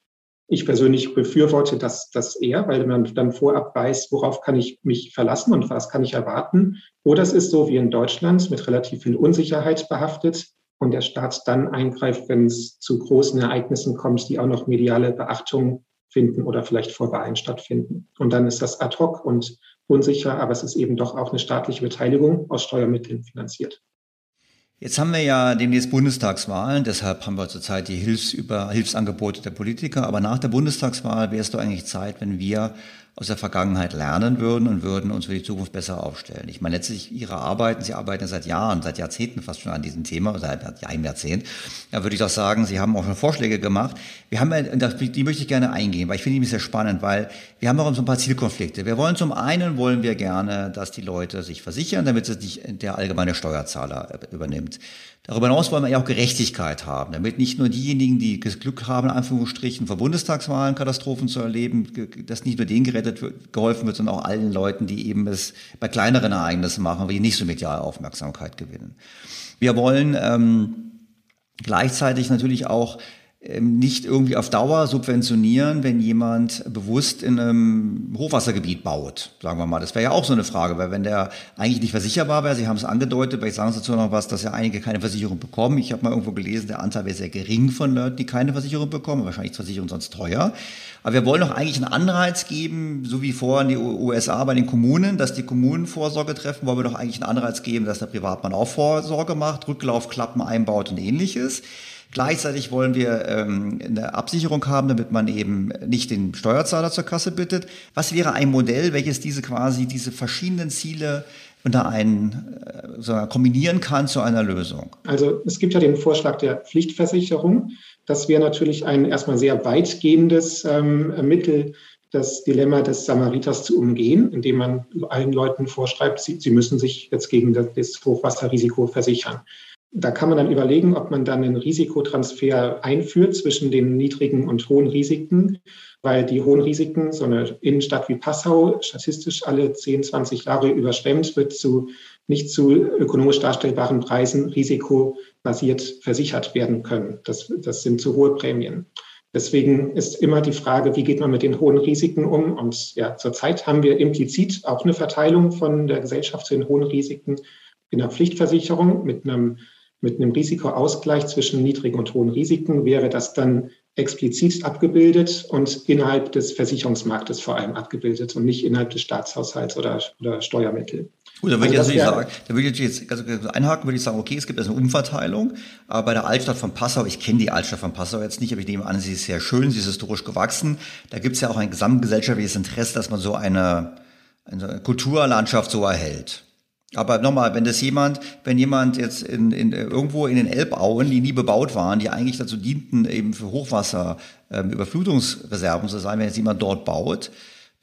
Ich persönlich befürworte das, das eher, weil man dann vorab weiß, worauf kann ich mich verlassen und was kann ich erwarten. Oder es ist so wie in Deutschland mit relativ viel Unsicherheit behaftet und der Staat dann eingreift, wenn es zu großen Ereignissen kommt, die auch noch mediale Beachtung finden oder vielleicht vor Wahlen stattfinden. Und dann ist das ad hoc und unsicher, aber es ist eben doch auch eine staatliche Beteiligung aus Steuermitteln finanziert. Jetzt haben wir ja demnächst Bundestagswahlen, deshalb haben wir zurzeit die Hilfs Hilfsangebote der Politiker. Aber nach der Bundestagswahl wäre es doch eigentlich Zeit, wenn wir aus der Vergangenheit lernen würden und würden uns für die Zukunft besser aufstellen. Ich meine, letztlich Ihre Arbeiten, Sie arbeiten seit Jahren, seit Jahrzehnten fast schon an diesem Thema, seit einem Jahrzehnt. Da würde ich doch sagen, Sie haben auch schon Vorschläge gemacht. Wir haben, die möchte ich gerne eingehen, weil ich finde die sehr spannend, weil wir haben auch so ein paar Zielkonflikte. Wir wollen zum einen, wollen wir gerne, dass die Leute sich versichern, damit es nicht der allgemeine Steuerzahler übernimmt. Darüber hinaus wollen wir ja auch Gerechtigkeit haben, damit nicht nur diejenigen, die das Glück haben, in Anführungsstrichen, vor Bundestagswahlen Katastrophen zu erleben, dass nicht nur denen gerettet wird, geholfen wird, sondern auch allen Leuten, die eben es bei kleineren Ereignissen machen, die nicht so mediale Aufmerksamkeit gewinnen. Wir wollen ähm, gleichzeitig natürlich auch nicht irgendwie auf Dauer subventionieren, wenn jemand bewusst in einem Hochwassergebiet baut, sagen wir mal. Das wäre ja auch so eine Frage, weil wenn der eigentlich nicht versicherbar wäre, Sie haben es angedeutet, vielleicht sagen Sie dazu noch was, dass ja einige keine Versicherung bekommen. Ich habe mal irgendwo gelesen, der Anteil wäre sehr gering von Leuten, die keine Versicherung bekommen. Wahrscheinlich ist Versicherung sonst teuer. Aber wir wollen doch eigentlich einen Anreiz geben, so wie vorher in die USA bei den Kommunen, dass die Kommunen Vorsorge treffen, wollen wir doch eigentlich einen Anreiz geben, dass der Privatmann auch Vorsorge macht, Rücklaufklappen einbaut und ähnliches. Gleichzeitig wollen wir ähm, eine Absicherung haben, damit man eben nicht den Steuerzahler zur Kasse bittet. Was wäre ein Modell, welches diese quasi diese verschiedenen Ziele unter einen äh, kombinieren kann zu einer Lösung? Also es gibt ja den Vorschlag der Pflichtversicherung. Das wäre natürlich ein erstmal sehr weitgehendes ähm, Mittel, das Dilemma des Samariters zu umgehen, indem man allen Leuten vorschreibt, sie, sie müssen sich jetzt gegen das Hochwasserrisiko versichern. Da kann man dann überlegen, ob man dann einen Risikotransfer einführt zwischen den niedrigen und hohen Risiken, weil die hohen Risiken, so eine Innenstadt wie Passau, statistisch alle 10, 20 Jahre überschwemmt, wird zu nicht zu ökonomisch darstellbaren Preisen risikobasiert versichert werden können. Das, das sind zu hohe Prämien. Deswegen ist immer die Frage, wie geht man mit den hohen Risiken um? Und ja, zurzeit haben wir implizit auch eine Verteilung von der Gesellschaft zu den hohen Risiken in der Pflichtversicherung mit einem mit einem Risikoausgleich zwischen niedrigen und hohen Risiken wäre das dann explizit abgebildet und innerhalb des Versicherungsmarktes vor allem abgebildet und nicht innerhalb des Staatshaushalts oder, oder Steuermittel. Gut, da würde also ich sagen, da würde ich jetzt also einhaken, würde ich sagen, okay, es gibt also eine Umverteilung, aber bei der Altstadt von Passau, ich kenne die Altstadt von Passau jetzt nicht, aber ich nehme an, sie ist sehr schön, sie ist historisch gewachsen. Da gibt es ja auch ein gesamtgesellschaftliches Interesse, dass man so eine, eine Kulturlandschaft so erhält. Aber nochmal, wenn das jemand, wenn jemand jetzt in, in, irgendwo in den Elbauen, die nie bebaut waren, die eigentlich dazu dienten, eben für Hochwasser, ähm, Überflutungsreserven zu sein, wenn jetzt jemand dort baut,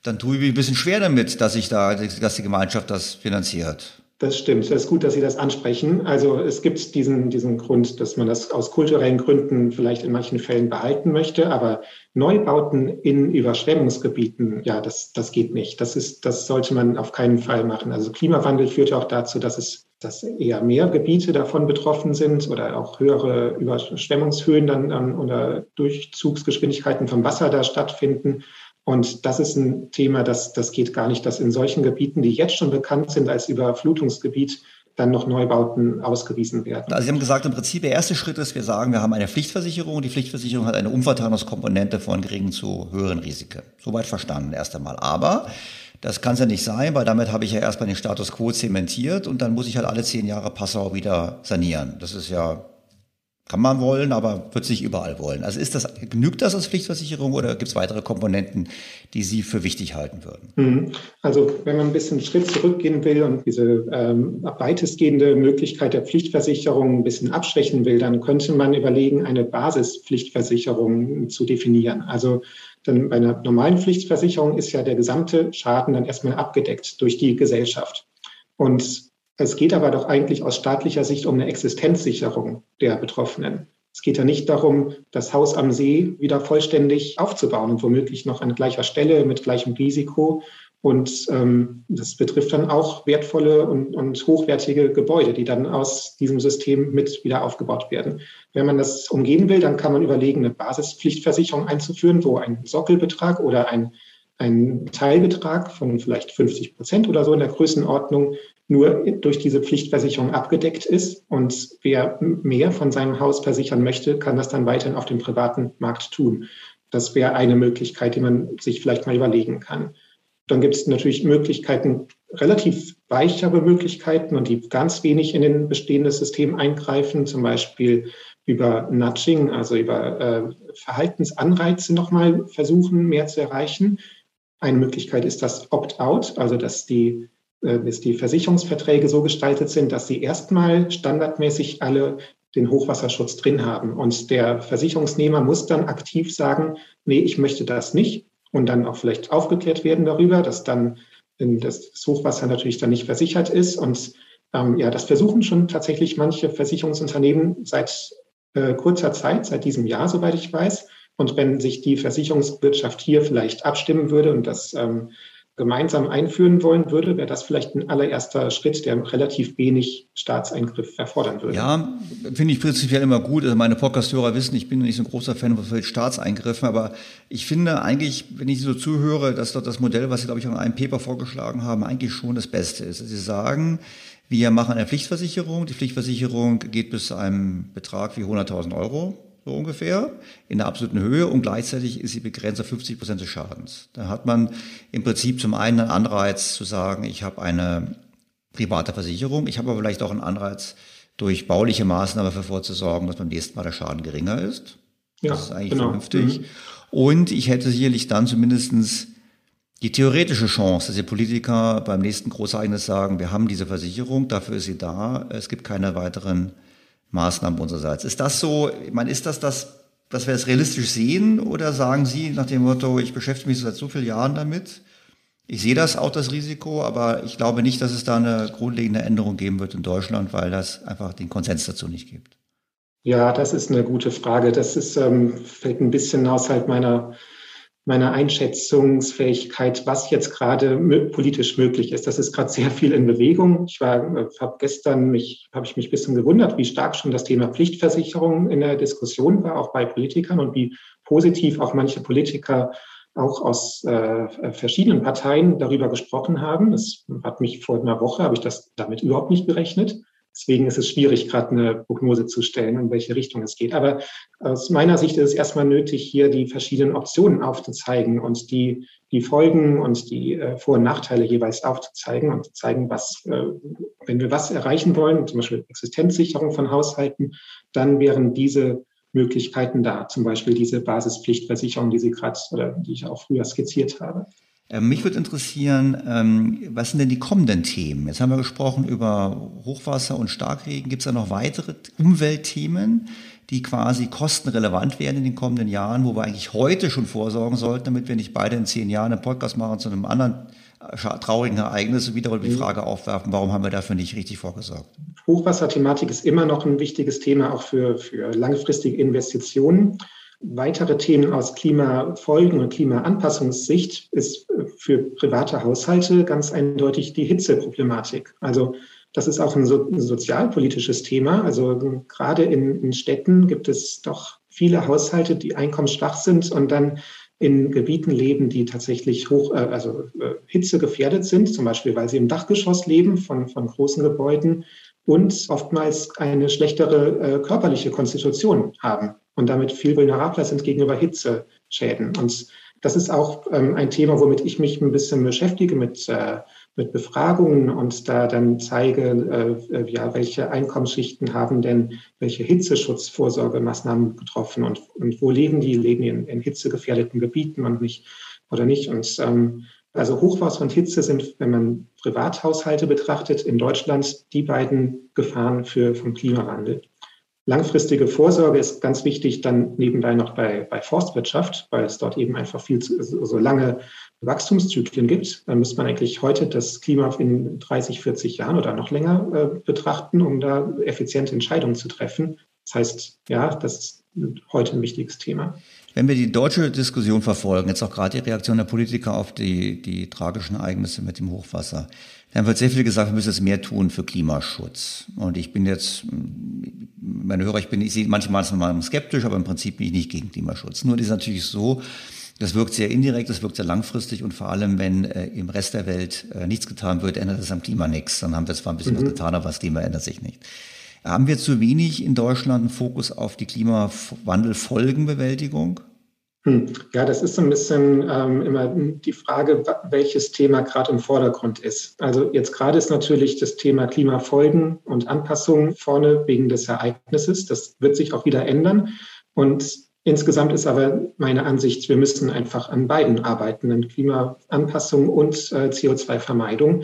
dann tue ich mich ein bisschen schwer damit, dass ich da, dass die Gemeinschaft das finanziert. Das stimmt. Das ist gut, dass Sie das ansprechen. Also es gibt diesen, diesen Grund, dass man das aus kulturellen Gründen vielleicht in manchen Fällen behalten möchte, aber Neubauten in Überschwemmungsgebieten, ja, das, das geht nicht. Das ist, das sollte man auf keinen Fall machen. Also Klimawandel führt auch dazu, dass es, dass eher mehr Gebiete davon betroffen sind oder auch höhere Überschwemmungshöhen dann, dann oder Durchzugsgeschwindigkeiten vom Wasser da stattfinden. Und das ist ein Thema, das, das geht gar nicht, dass in solchen Gebieten, die jetzt schon bekannt sind als Überflutungsgebiet, dann noch Neubauten ausgewiesen werden. Also Sie haben gesagt, im Prinzip der erste Schritt ist, wir sagen, wir haben eine Pflichtversicherung. Die Pflichtversicherung hat eine Umverteilungskomponente von geringen zu höheren Risiken. Soweit verstanden erst einmal. Aber das kann es ja nicht sein, weil damit habe ich ja erstmal den Status quo zementiert und dann muss ich halt alle zehn Jahre Passau wieder sanieren. Das ist ja kann man wollen, aber wird sich überall wollen. Also ist das, genügt das als Pflichtversicherung oder gibt es weitere Komponenten, die Sie für wichtig halten würden? Mhm. Also wenn man ein bisschen Schritt zurückgehen will und diese ähm, weitestgehende Möglichkeit der Pflichtversicherung ein bisschen abschwächen will, dann könnte man überlegen, eine Basispflichtversicherung zu definieren. Also dann bei einer normalen Pflichtversicherung ist ja der gesamte Schaden dann erstmal abgedeckt durch die Gesellschaft. Und es geht aber doch eigentlich aus staatlicher Sicht um eine Existenzsicherung der Betroffenen. Es geht ja nicht darum, das Haus am See wieder vollständig aufzubauen und womöglich noch an gleicher Stelle mit gleichem Risiko. Und ähm, das betrifft dann auch wertvolle und, und hochwertige Gebäude, die dann aus diesem System mit wieder aufgebaut werden. Wenn man das umgehen will, dann kann man überlegen, eine Basispflichtversicherung einzuführen, wo ein Sockelbetrag oder ein, ein Teilbetrag von vielleicht 50 Prozent oder so in der Größenordnung nur durch diese Pflichtversicherung abgedeckt ist. Und wer mehr von seinem Haus versichern möchte, kann das dann weiterhin auf dem privaten Markt tun. Das wäre eine Möglichkeit, die man sich vielleicht mal überlegen kann. Dann gibt es natürlich Möglichkeiten, relativ weichere Möglichkeiten und die ganz wenig in den bestehendes System eingreifen, zum Beispiel über Nudging, also über äh, Verhaltensanreize nochmal versuchen, mehr zu erreichen. Eine Möglichkeit ist das Opt-out, also dass die, äh, dass die Versicherungsverträge so gestaltet sind, dass sie erstmal standardmäßig alle den Hochwasserschutz drin haben. Und der Versicherungsnehmer muss dann aktiv sagen, nee, ich möchte das nicht und dann auch vielleicht aufgeklärt werden darüber, dass dann das Hochwasser natürlich dann nicht versichert ist. Und ähm, ja, das versuchen schon tatsächlich manche Versicherungsunternehmen seit äh, kurzer Zeit, seit diesem Jahr, soweit ich weiß. Und wenn sich die Versicherungswirtschaft hier vielleicht abstimmen würde und das ähm, gemeinsam einführen wollen würde, wäre das vielleicht ein allererster Schritt, der relativ wenig Staatseingriff erfordern würde. Ja, finde ich prinzipiell immer gut. Also meine Podcast-Hörer wissen, ich bin nicht so ein großer Fan von Staatseingriffen, aber ich finde eigentlich, wenn ich so zuhöre, dass doch das Modell, was Sie, glaube ich, in einem Paper vorgeschlagen haben, eigentlich schon das Beste ist. Sie sagen, wir machen eine Pflichtversicherung. Die Pflichtversicherung geht bis zu einem Betrag wie 100.000 Euro so ungefähr, in der absoluten Höhe und gleichzeitig ist sie begrenzt auf 50 Prozent des Schadens. Da hat man im Prinzip zum einen einen Anreiz zu sagen, ich habe eine private Versicherung, ich habe aber vielleicht auch einen Anreiz, durch bauliche Maßnahmen dafür vorzusorgen, dass beim nächsten Mal der Schaden geringer ist. Ja, das ist eigentlich genau. vernünftig. Mhm. Und ich hätte sicherlich dann zumindestens die theoretische Chance, dass die Politiker beim nächsten Großereignis sagen, wir haben diese Versicherung, dafür ist sie da, es gibt keine weiteren Maßnahmen unsererseits. Ist das so, ich meine, ist das das, dass wir das realistisch sehen oder sagen Sie nach dem Motto, ich beschäftige mich seit so vielen Jahren damit, ich sehe das auch, das Risiko, aber ich glaube nicht, dass es da eine grundlegende Änderung geben wird in Deutschland, weil das einfach den Konsens dazu nicht gibt. Ja, das ist eine gute Frage. Das ist, ähm, fällt ein bisschen außerhalb meiner meiner Einschätzungsfähigkeit, was jetzt gerade politisch möglich ist. Das ist gerade sehr viel in Bewegung. Ich war, habe gestern mich, habe ich mich ein bisschen gewundert, wie stark schon das Thema Pflichtversicherung in der Diskussion war, auch bei Politikern und wie positiv auch manche Politiker auch aus äh, verschiedenen Parteien darüber gesprochen haben. Das hat mich vor einer Woche, habe ich das damit überhaupt nicht berechnet. Deswegen ist es schwierig, gerade eine Prognose zu stellen, in welche Richtung es geht. Aber aus meiner Sicht ist es erstmal nötig, hier die verschiedenen Optionen aufzuzeigen und die, die Folgen und die äh, Vor- und Nachteile jeweils aufzuzeigen und zu zeigen, was, äh, wenn wir was erreichen wollen, zum Beispiel Existenzsicherung von Haushalten, dann wären diese Möglichkeiten da, zum Beispiel diese Basispflichtversicherung, die Sie gerade oder die ich auch früher skizziert habe. Äh, mich würde interessieren, ähm, was sind denn die kommenden Themen? Jetzt haben wir gesprochen über Hochwasser und Starkregen. Gibt es da noch weitere Umweltthemen, die quasi kostenrelevant werden in den kommenden Jahren, wo wir eigentlich heute schon vorsorgen sollten, damit wir nicht beide in zehn Jahren einen Podcast machen zu einem anderen äh, traurigen Ereignis und wieder die mhm. Frage aufwerfen, warum haben wir dafür nicht richtig vorgesorgt? Hochwasserthematik ist immer noch ein wichtiges Thema, auch für, für langfristige Investitionen. Weitere Themen aus Klimafolgen und Klimaanpassungssicht ist für private Haushalte ganz eindeutig die Hitzeproblematik. Also das ist auch ein, so, ein sozialpolitisches Thema. Also gerade in, in Städten gibt es doch viele Haushalte, die einkommensschwach sind und dann in Gebieten leben, die tatsächlich hoch, äh, also äh, Hitze gefährdet sind, zum Beispiel weil sie im Dachgeschoss leben von, von großen Gebäuden und oftmals eine schlechtere äh, körperliche Konstitution haben und damit viel vulnerabler sind gegenüber Hitzeschäden. Und das ist auch ähm, ein Thema, womit ich mich ein bisschen beschäftige, mit, äh, mit Befragungen und da dann zeige, äh, ja, welche Einkommensschichten haben denn welche Hitzeschutzvorsorgemaßnahmen getroffen und, und wo leben die? Leben die in, in hitzegefährdeten Gebieten und nicht oder nicht? Und ähm, also Hochwasser und Hitze sind, wenn man Privathaushalte betrachtet, in Deutschland die beiden Gefahren für, vom Klimawandel. Langfristige Vorsorge ist ganz wichtig dann nebenbei noch bei, bei Forstwirtschaft, weil es dort eben einfach viel zu, so lange Wachstumszyklen gibt. Dann müsste man eigentlich heute das Klima in 30, 40 Jahren oder noch länger äh, betrachten, um da effiziente Entscheidungen zu treffen. Das heißt, ja, das ist heute ein wichtiges Thema. Wenn wir die deutsche Diskussion verfolgen, jetzt auch gerade die Reaktion der Politiker auf die, die tragischen Ereignisse mit dem Hochwasser, dann wird sehr viel gesagt, wir müssen jetzt mehr tun für Klimaschutz. Und ich bin jetzt, meine Hörer, ich bin, ich sehe manchmal mal skeptisch, aber im Prinzip bin ich nicht gegen Klimaschutz. Nur ist natürlich so, das wirkt sehr indirekt, das wirkt sehr langfristig und vor allem, wenn äh, im Rest der Welt äh, nichts getan wird, ändert es am Klima nichts. Dann haben wir zwar ein bisschen mhm. was getan, aber das Klima ändert sich nicht. Haben wir zu wenig in Deutschland einen Fokus auf die Klimawandelfolgenbewältigung? Hm. Ja, das ist ein bisschen ähm, immer die Frage, welches Thema gerade im Vordergrund ist. Also jetzt gerade ist natürlich das Thema Klimafolgen und Anpassungen vorne wegen des Ereignisses. Das wird sich auch wieder ändern. Und insgesamt ist aber meine Ansicht, wir müssen einfach an beiden arbeiten, an Klimaanpassung und äh, CO2-Vermeidung.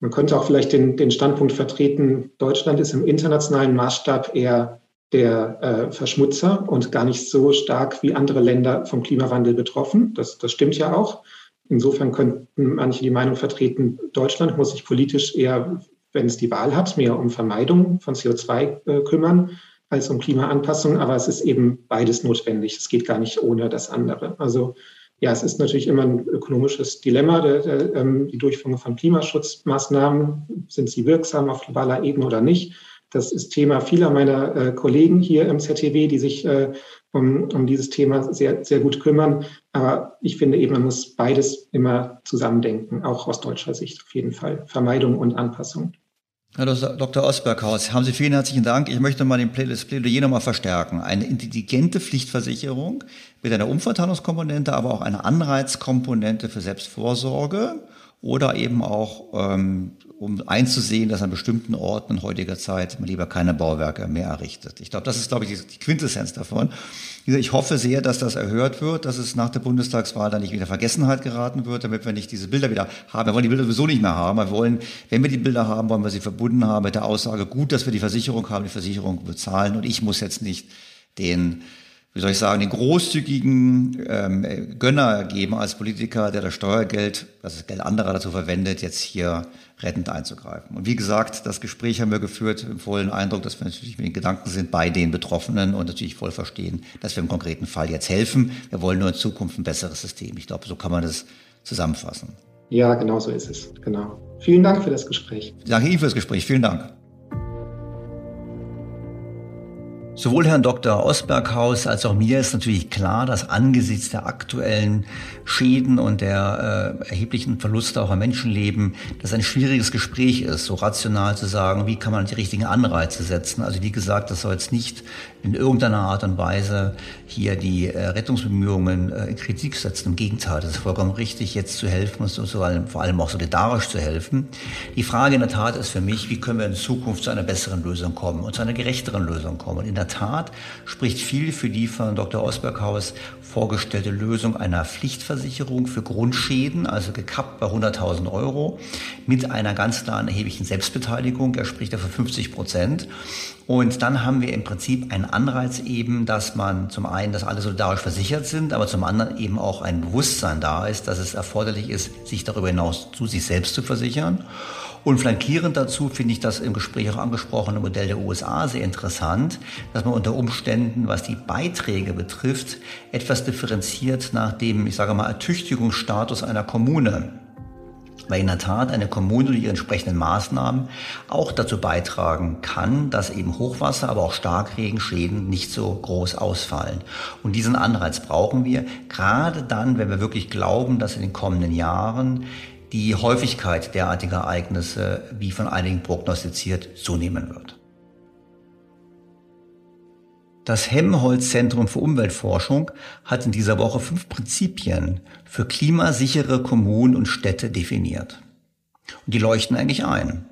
Man könnte auch vielleicht den, den Standpunkt vertreten, Deutschland ist im internationalen Maßstab eher der äh, Verschmutzer und gar nicht so stark wie andere Länder vom Klimawandel betroffen. Das, das stimmt ja auch. Insofern könnten manche die Meinung vertreten, Deutschland muss sich politisch eher, wenn es die Wahl hat, mehr um Vermeidung von CO2 äh, kümmern als um Klimaanpassung. Aber es ist eben beides notwendig. Es geht gar nicht ohne das andere. Also ja, es ist natürlich immer ein ökonomisches Dilemma. Der, der, ähm, die Durchführung von Klimaschutzmaßnahmen, sind sie wirksam auf globaler Ebene oder nicht? Das ist Thema vieler meiner äh, Kollegen hier im ZTW, die sich äh, um, um dieses Thema sehr, sehr gut kümmern. Aber ich finde eben, man muss beides immer zusammendenken, auch aus deutscher Sicht auf jeden Fall. Vermeidung und Anpassung. Herr Dr. Osberghaus, haben Sie vielen herzlichen Dank. Ich möchte mal den Plädoyer nochmal verstärken. Eine intelligente Pflichtversicherung mit einer Umverteilungskomponente, aber auch einer Anreizkomponente für Selbstvorsorge oder eben auch, ähm, um einzusehen, dass an bestimmten Orten in heutiger Zeit man lieber keine Bauwerke mehr errichtet. Ich glaube, das ist, glaube ich, die Quintessenz davon. Ich hoffe sehr, dass das erhört wird, dass es nach der Bundestagswahl dann nicht wieder Vergessenheit geraten wird, damit wir nicht diese Bilder wieder haben. Wir wollen die Bilder sowieso nicht mehr haben. Wir wollen, wenn wir die Bilder haben, wollen wir sie verbunden haben mit der Aussage, gut, dass wir die Versicherung haben, die Versicherung bezahlen und ich muss jetzt nicht den wie soll ich sagen, den großzügigen ähm, Gönner geben als Politiker, der das Steuergeld, das das Geld anderer dazu verwendet, jetzt hier rettend einzugreifen. Und wie gesagt, das Gespräch haben wir geführt im vollen Eindruck, dass wir natürlich mit den Gedanken sind bei den Betroffenen und natürlich voll verstehen, dass wir im konkreten Fall jetzt helfen. Wir wollen nur in Zukunft ein besseres System. Ich glaube, so kann man das zusammenfassen. Ja, genau so ist es. Genau. Vielen Dank für das Gespräch. Danke Ihnen für das Gespräch. Vielen Dank. Sowohl Herrn Dr. Osberghaus als auch mir ist natürlich klar, dass angesichts der aktuellen Schäden und der äh, erheblichen Verluste auch am Menschenleben, das ein schwieriges Gespräch ist, so rational zu sagen, wie kann man die richtigen Anreize setzen. Also wie gesagt, das soll jetzt nicht in irgendeiner Art und Weise hier die äh, Rettungsbemühungen äh, in Kritik setzen. Im Gegenteil, das ist vollkommen richtig, jetzt zu helfen und so, vor allem auch solidarisch zu helfen. Die Frage in der Tat ist für mich, wie können wir in Zukunft zu einer besseren Lösung kommen und zu einer gerechteren Lösung kommen. Und in der Tat spricht viel für die von Dr. Osberghaus vorgestellte Lösung einer Pflichtversicherung für Grundschäden, also gekappt bei 100.000 Euro, mit einer ganz klaren erheblichen Selbstbeteiligung. Er spricht dafür 50 Prozent. Und dann haben wir im Prinzip einen Anreiz eben, dass man zum einen, dass alle solidarisch versichert sind, aber zum anderen eben auch ein Bewusstsein da ist, dass es erforderlich ist, sich darüber hinaus zu sich selbst zu versichern. Und flankierend dazu finde ich das im Gespräch auch angesprochene Modell der USA sehr interessant, dass man unter Umständen, was die Beiträge betrifft, etwas differenziert nach dem, ich sage mal, Ertüchtigungsstatus einer Kommune weil in der Tat eine Kommune durch ihre entsprechenden Maßnahmen auch dazu beitragen kann, dass eben Hochwasser, aber auch Starkregenschäden nicht so groß ausfallen. Und diesen Anreiz brauchen wir, gerade dann, wenn wir wirklich glauben, dass in den kommenden Jahren die Häufigkeit derartiger Ereignisse, wie von einigen prognostiziert, zunehmen wird. Das Helmholtz-Zentrum für Umweltforschung hat in dieser Woche fünf Prinzipien für klimasichere Kommunen und Städte definiert. Und die leuchten eigentlich ein.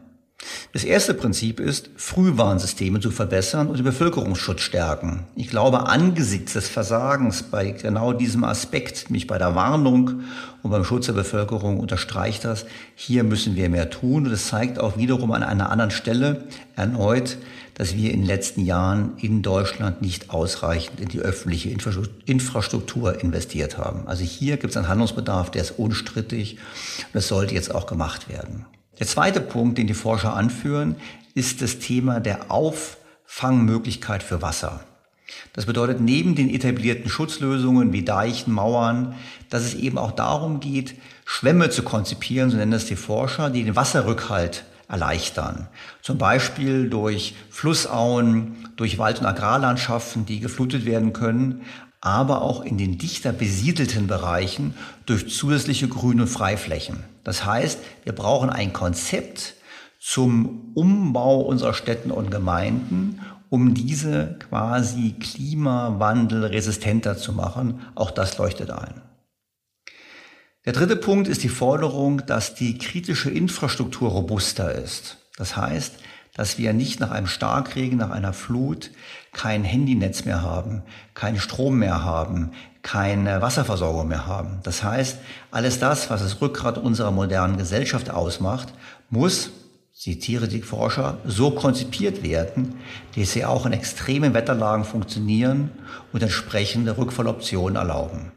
Das erste Prinzip ist, Frühwarnsysteme zu verbessern und den Bevölkerungsschutz stärken. Ich glaube, angesichts des Versagens bei genau diesem Aspekt, nämlich bei der Warnung und beim Schutz der Bevölkerung, unterstreicht das, hier müssen wir mehr tun. Und es zeigt auch wiederum an einer anderen Stelle erneut, dass wir in den letzten Jahren in Deutschland nicht ausreichend in die öffentliche Infrastruktur investiert haben. Also hier gibt es einen Handlungsbedarf, der ist unstrittig und das sollte jetzt auch gemacht werden. Der zweite Punkt, den die Forscher anführen, ist das Thema der Auffangmöglichkeit für Wasser. Das bedeutet neben den etablierten Schutzlösungen wie Deichen, Mauern, dass es eben auch darum geht, Schwämme zu konzipieren, so nennen das die Forscher, die den Wasserrückhalt erleichtern. Zum Beispiel durch Flussauen, durch Wald- und Agrarlandschaften, die geflutet werden können, aber auch in den dichter besiedelten Bereichen durch zusätzliche Grün- und Freiflächen. Das heißt, wir brauchen ein Konzept zum Umbau unserer Städten und Gemeinden, um diese quasi klimawandelresistenter zu machen. Auch das leuchtet ein. Der dritte Punkt ist die Forderung, dass die kritische Infrastruktur robuster ist. Das heißt, dass wir nicht nach einem Starkregen, nach einer Flut kein Handynetz mehr haben, keinen Strom mehr haben, keine Wasserversorgung mehr haben. Das heißt, alles das, was das Rückgrat unserer modernen Gesellschaft ausmacht, muss, zitiere die Forscher, so konzipiert werden, dass sie auch in extremen Wetterlagen funktionieren und entsprechende Rückfalloptionen erlauben.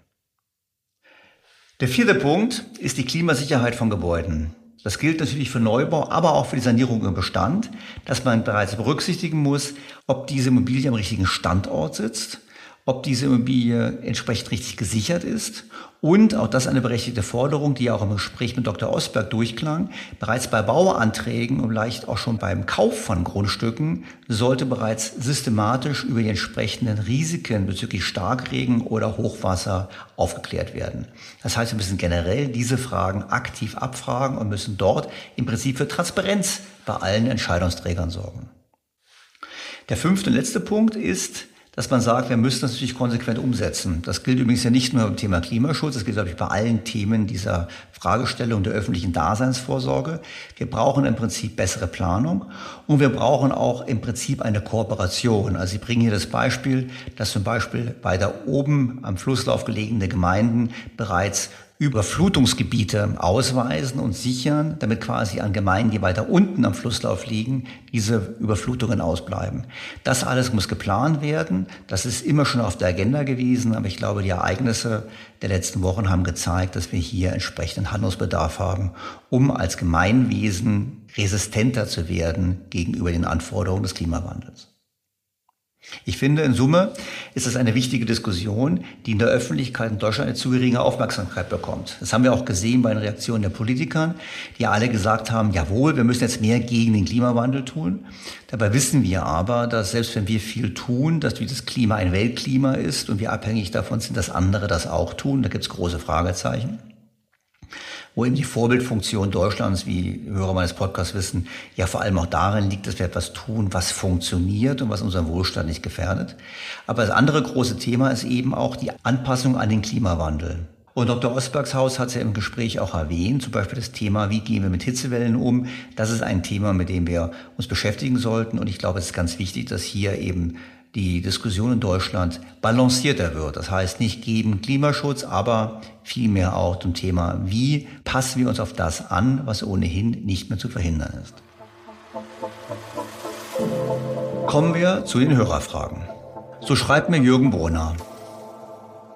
Der vierte Punkt ist die Klimasicherheit von Gebäuden. Das gilt natürlich für Neubau, aber auch für die Sanierung im Bestand, dass man bereits berücksichtigen muss, ob diese Immobilie am richtigen Standort sitzt, ob diese Immobilie entsprechend richtig gesichert ist und auch das eine berechtigte Forderung, die ja auch im Gespräch mit Dr. Osberg durchklang. Bereits bei Bauanträgen und vielleicht auch schon beim Kauf von Grundstücken sollte bereits systematisch über die entsprechenden Risiken bezüglich Starkregen oder Hochwasser aufgeklärt werden. Das heißt, wir müssen generell diese Fragen aktiv abfragen und müssen dort im Prinzip für Transparenz bei allen Entscheidungsträgern sorgen. Der fünfte und letzte Punkt ist, dass man sagt, wir müssen das natürlich konsequent umsetzen. Das gilt übrigens ja nicht nur beim Thema Klimaschutz, das gilt, glaube ich, bei allen Themen dieser Fragestellung der öffentlichen Daseinsvorsorge. Wir brauchen im Prinzip bessere Planung und wir brauchen auch im Prinzip eine Kooperation. Also Sie bringen hier das Beispiel, dass zum Beispiel bei der oben am Flusslauf gelegenen Gemeinden bereits Überflutungsgebiete ausweisen und sichern, damit quasi an Gemeinden, die weiter unten am Flusslauf liegen, diese Überflutungen ausbleiben. Das alles muss geplant werden. Das ist immer schon auf der Agenda gewesen, aber ich glaube, die Ereignisse der letzten Wochen haben gezeigt, dass wir hier entsprechenden Handlungsbedarf haben, um als Gemeinwesen resistenter zu werden gegenüber den Anforderungen des Klimawandels. Ich finde, in Summe ist es eine wichtige Diskussion, die in der Öffentlichkeit in Deutschland eine zu geringe Aufmerksamkeit bekommt. Das haben wir auch gesehen bei den Reaktionen der Politikern, die alle gesagt haben, jawohl, wir müssen jetzt mehr gegen den Klimawandel tun. Dabei wissen wir aber, dass selbst wenn wir viel tun, dass dieses Klima ein Weltklima ist und wir abhängig davon sind, dass andere das auch tun. Da gibt es große Fragezeichen wo eben die Vorbildfunktion Deutschlands, wie Hörer meines Podcasts wissen, ja vor allem auch darin liegt, dass wir etwas tun, was funktioniert und was unseren Wohlstand nicht gefährdet. Aber das andere große Thema ist eben auch die Anpassung an den Klimawandel. Und Dr. Osbergs Haus hat es ja im Gespräch auch erwähnt, zum Beispiel das Thema, wie gehen wir mit Hitzewellen um. Das ist ein Thema, mit dem wir uns beschäftigen sollten. Und ich glaube, es ist ganz wichtig, dass hier eben die Diskussion in Deutschland balancierter wird. Das heißt nicht gegen Klimaschutz, aber vielmehr auch zum Thema, wie passen wir uns auf das an, was ohnehin nicht mehr zu verhindern ist. Kommen wir zu den Hörerfragen. So schreibt mir Jürgen Brunner.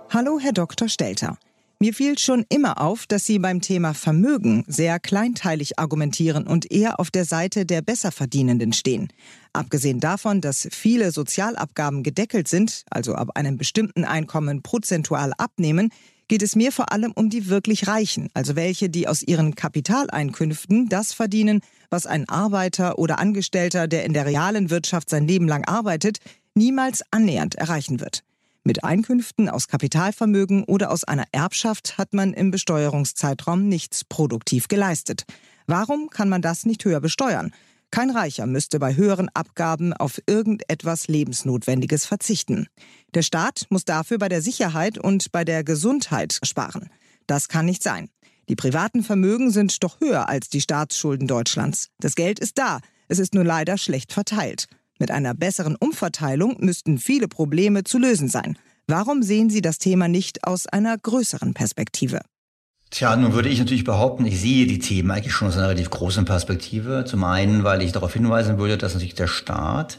Hallo, Herr Dr. Stelter. Mir fiel schon immer auf, dass Sie beim Thema Vermögen sehr kleinteilig argumentieren und eher auf der Seite der Besserverdienenden stehen. Abgesehen davon, dass viele Sozialabgaben gedeckelt sind, also ab einem bestimmten Einkommen prozentual abnehmen, geht es mir vor allem um die wirklich Reichen, also welche, die aus ihren Kapitaleinkünften das verdienen, was ein Arbeiter oder Angestellter, der in der realen Wirtschaft sein Leben lang arbeitet, niemals annähernd erreichen wird. Mit Einkünften aus Kapitalvermögen oder aus einer Erbschaft hat man im Besteuerungszeitraum nichts produktiv geleistet. Warum kann man das nicht höher besteuern? Kein Reicher müsste bei höheren Abgaben auf irgendetwas Lebensnotwendiges verzichten. Der Staat muss dafür bei der Sicherheit und bei der Gesundheit sparen. Das kann nicht sein. Die privaten Vermögen sind doch höher als die Staatsschulden Deutschlands. Das Geld ist da, es ist nur leider schlecht verteilt. Mit einer besseren Umverteilung müssten viele Probleme zu lösen sein. Warum sehen Sie das Thema nicht aus einer größeren Perspektive? Tja, nun würde ich natürlich behaupten, ich sehe die Themen eigentlich schon aus einer relativ großen Perspektive. Zum einen, weil ich darauf hinweisen würde, dass natürlich der Staat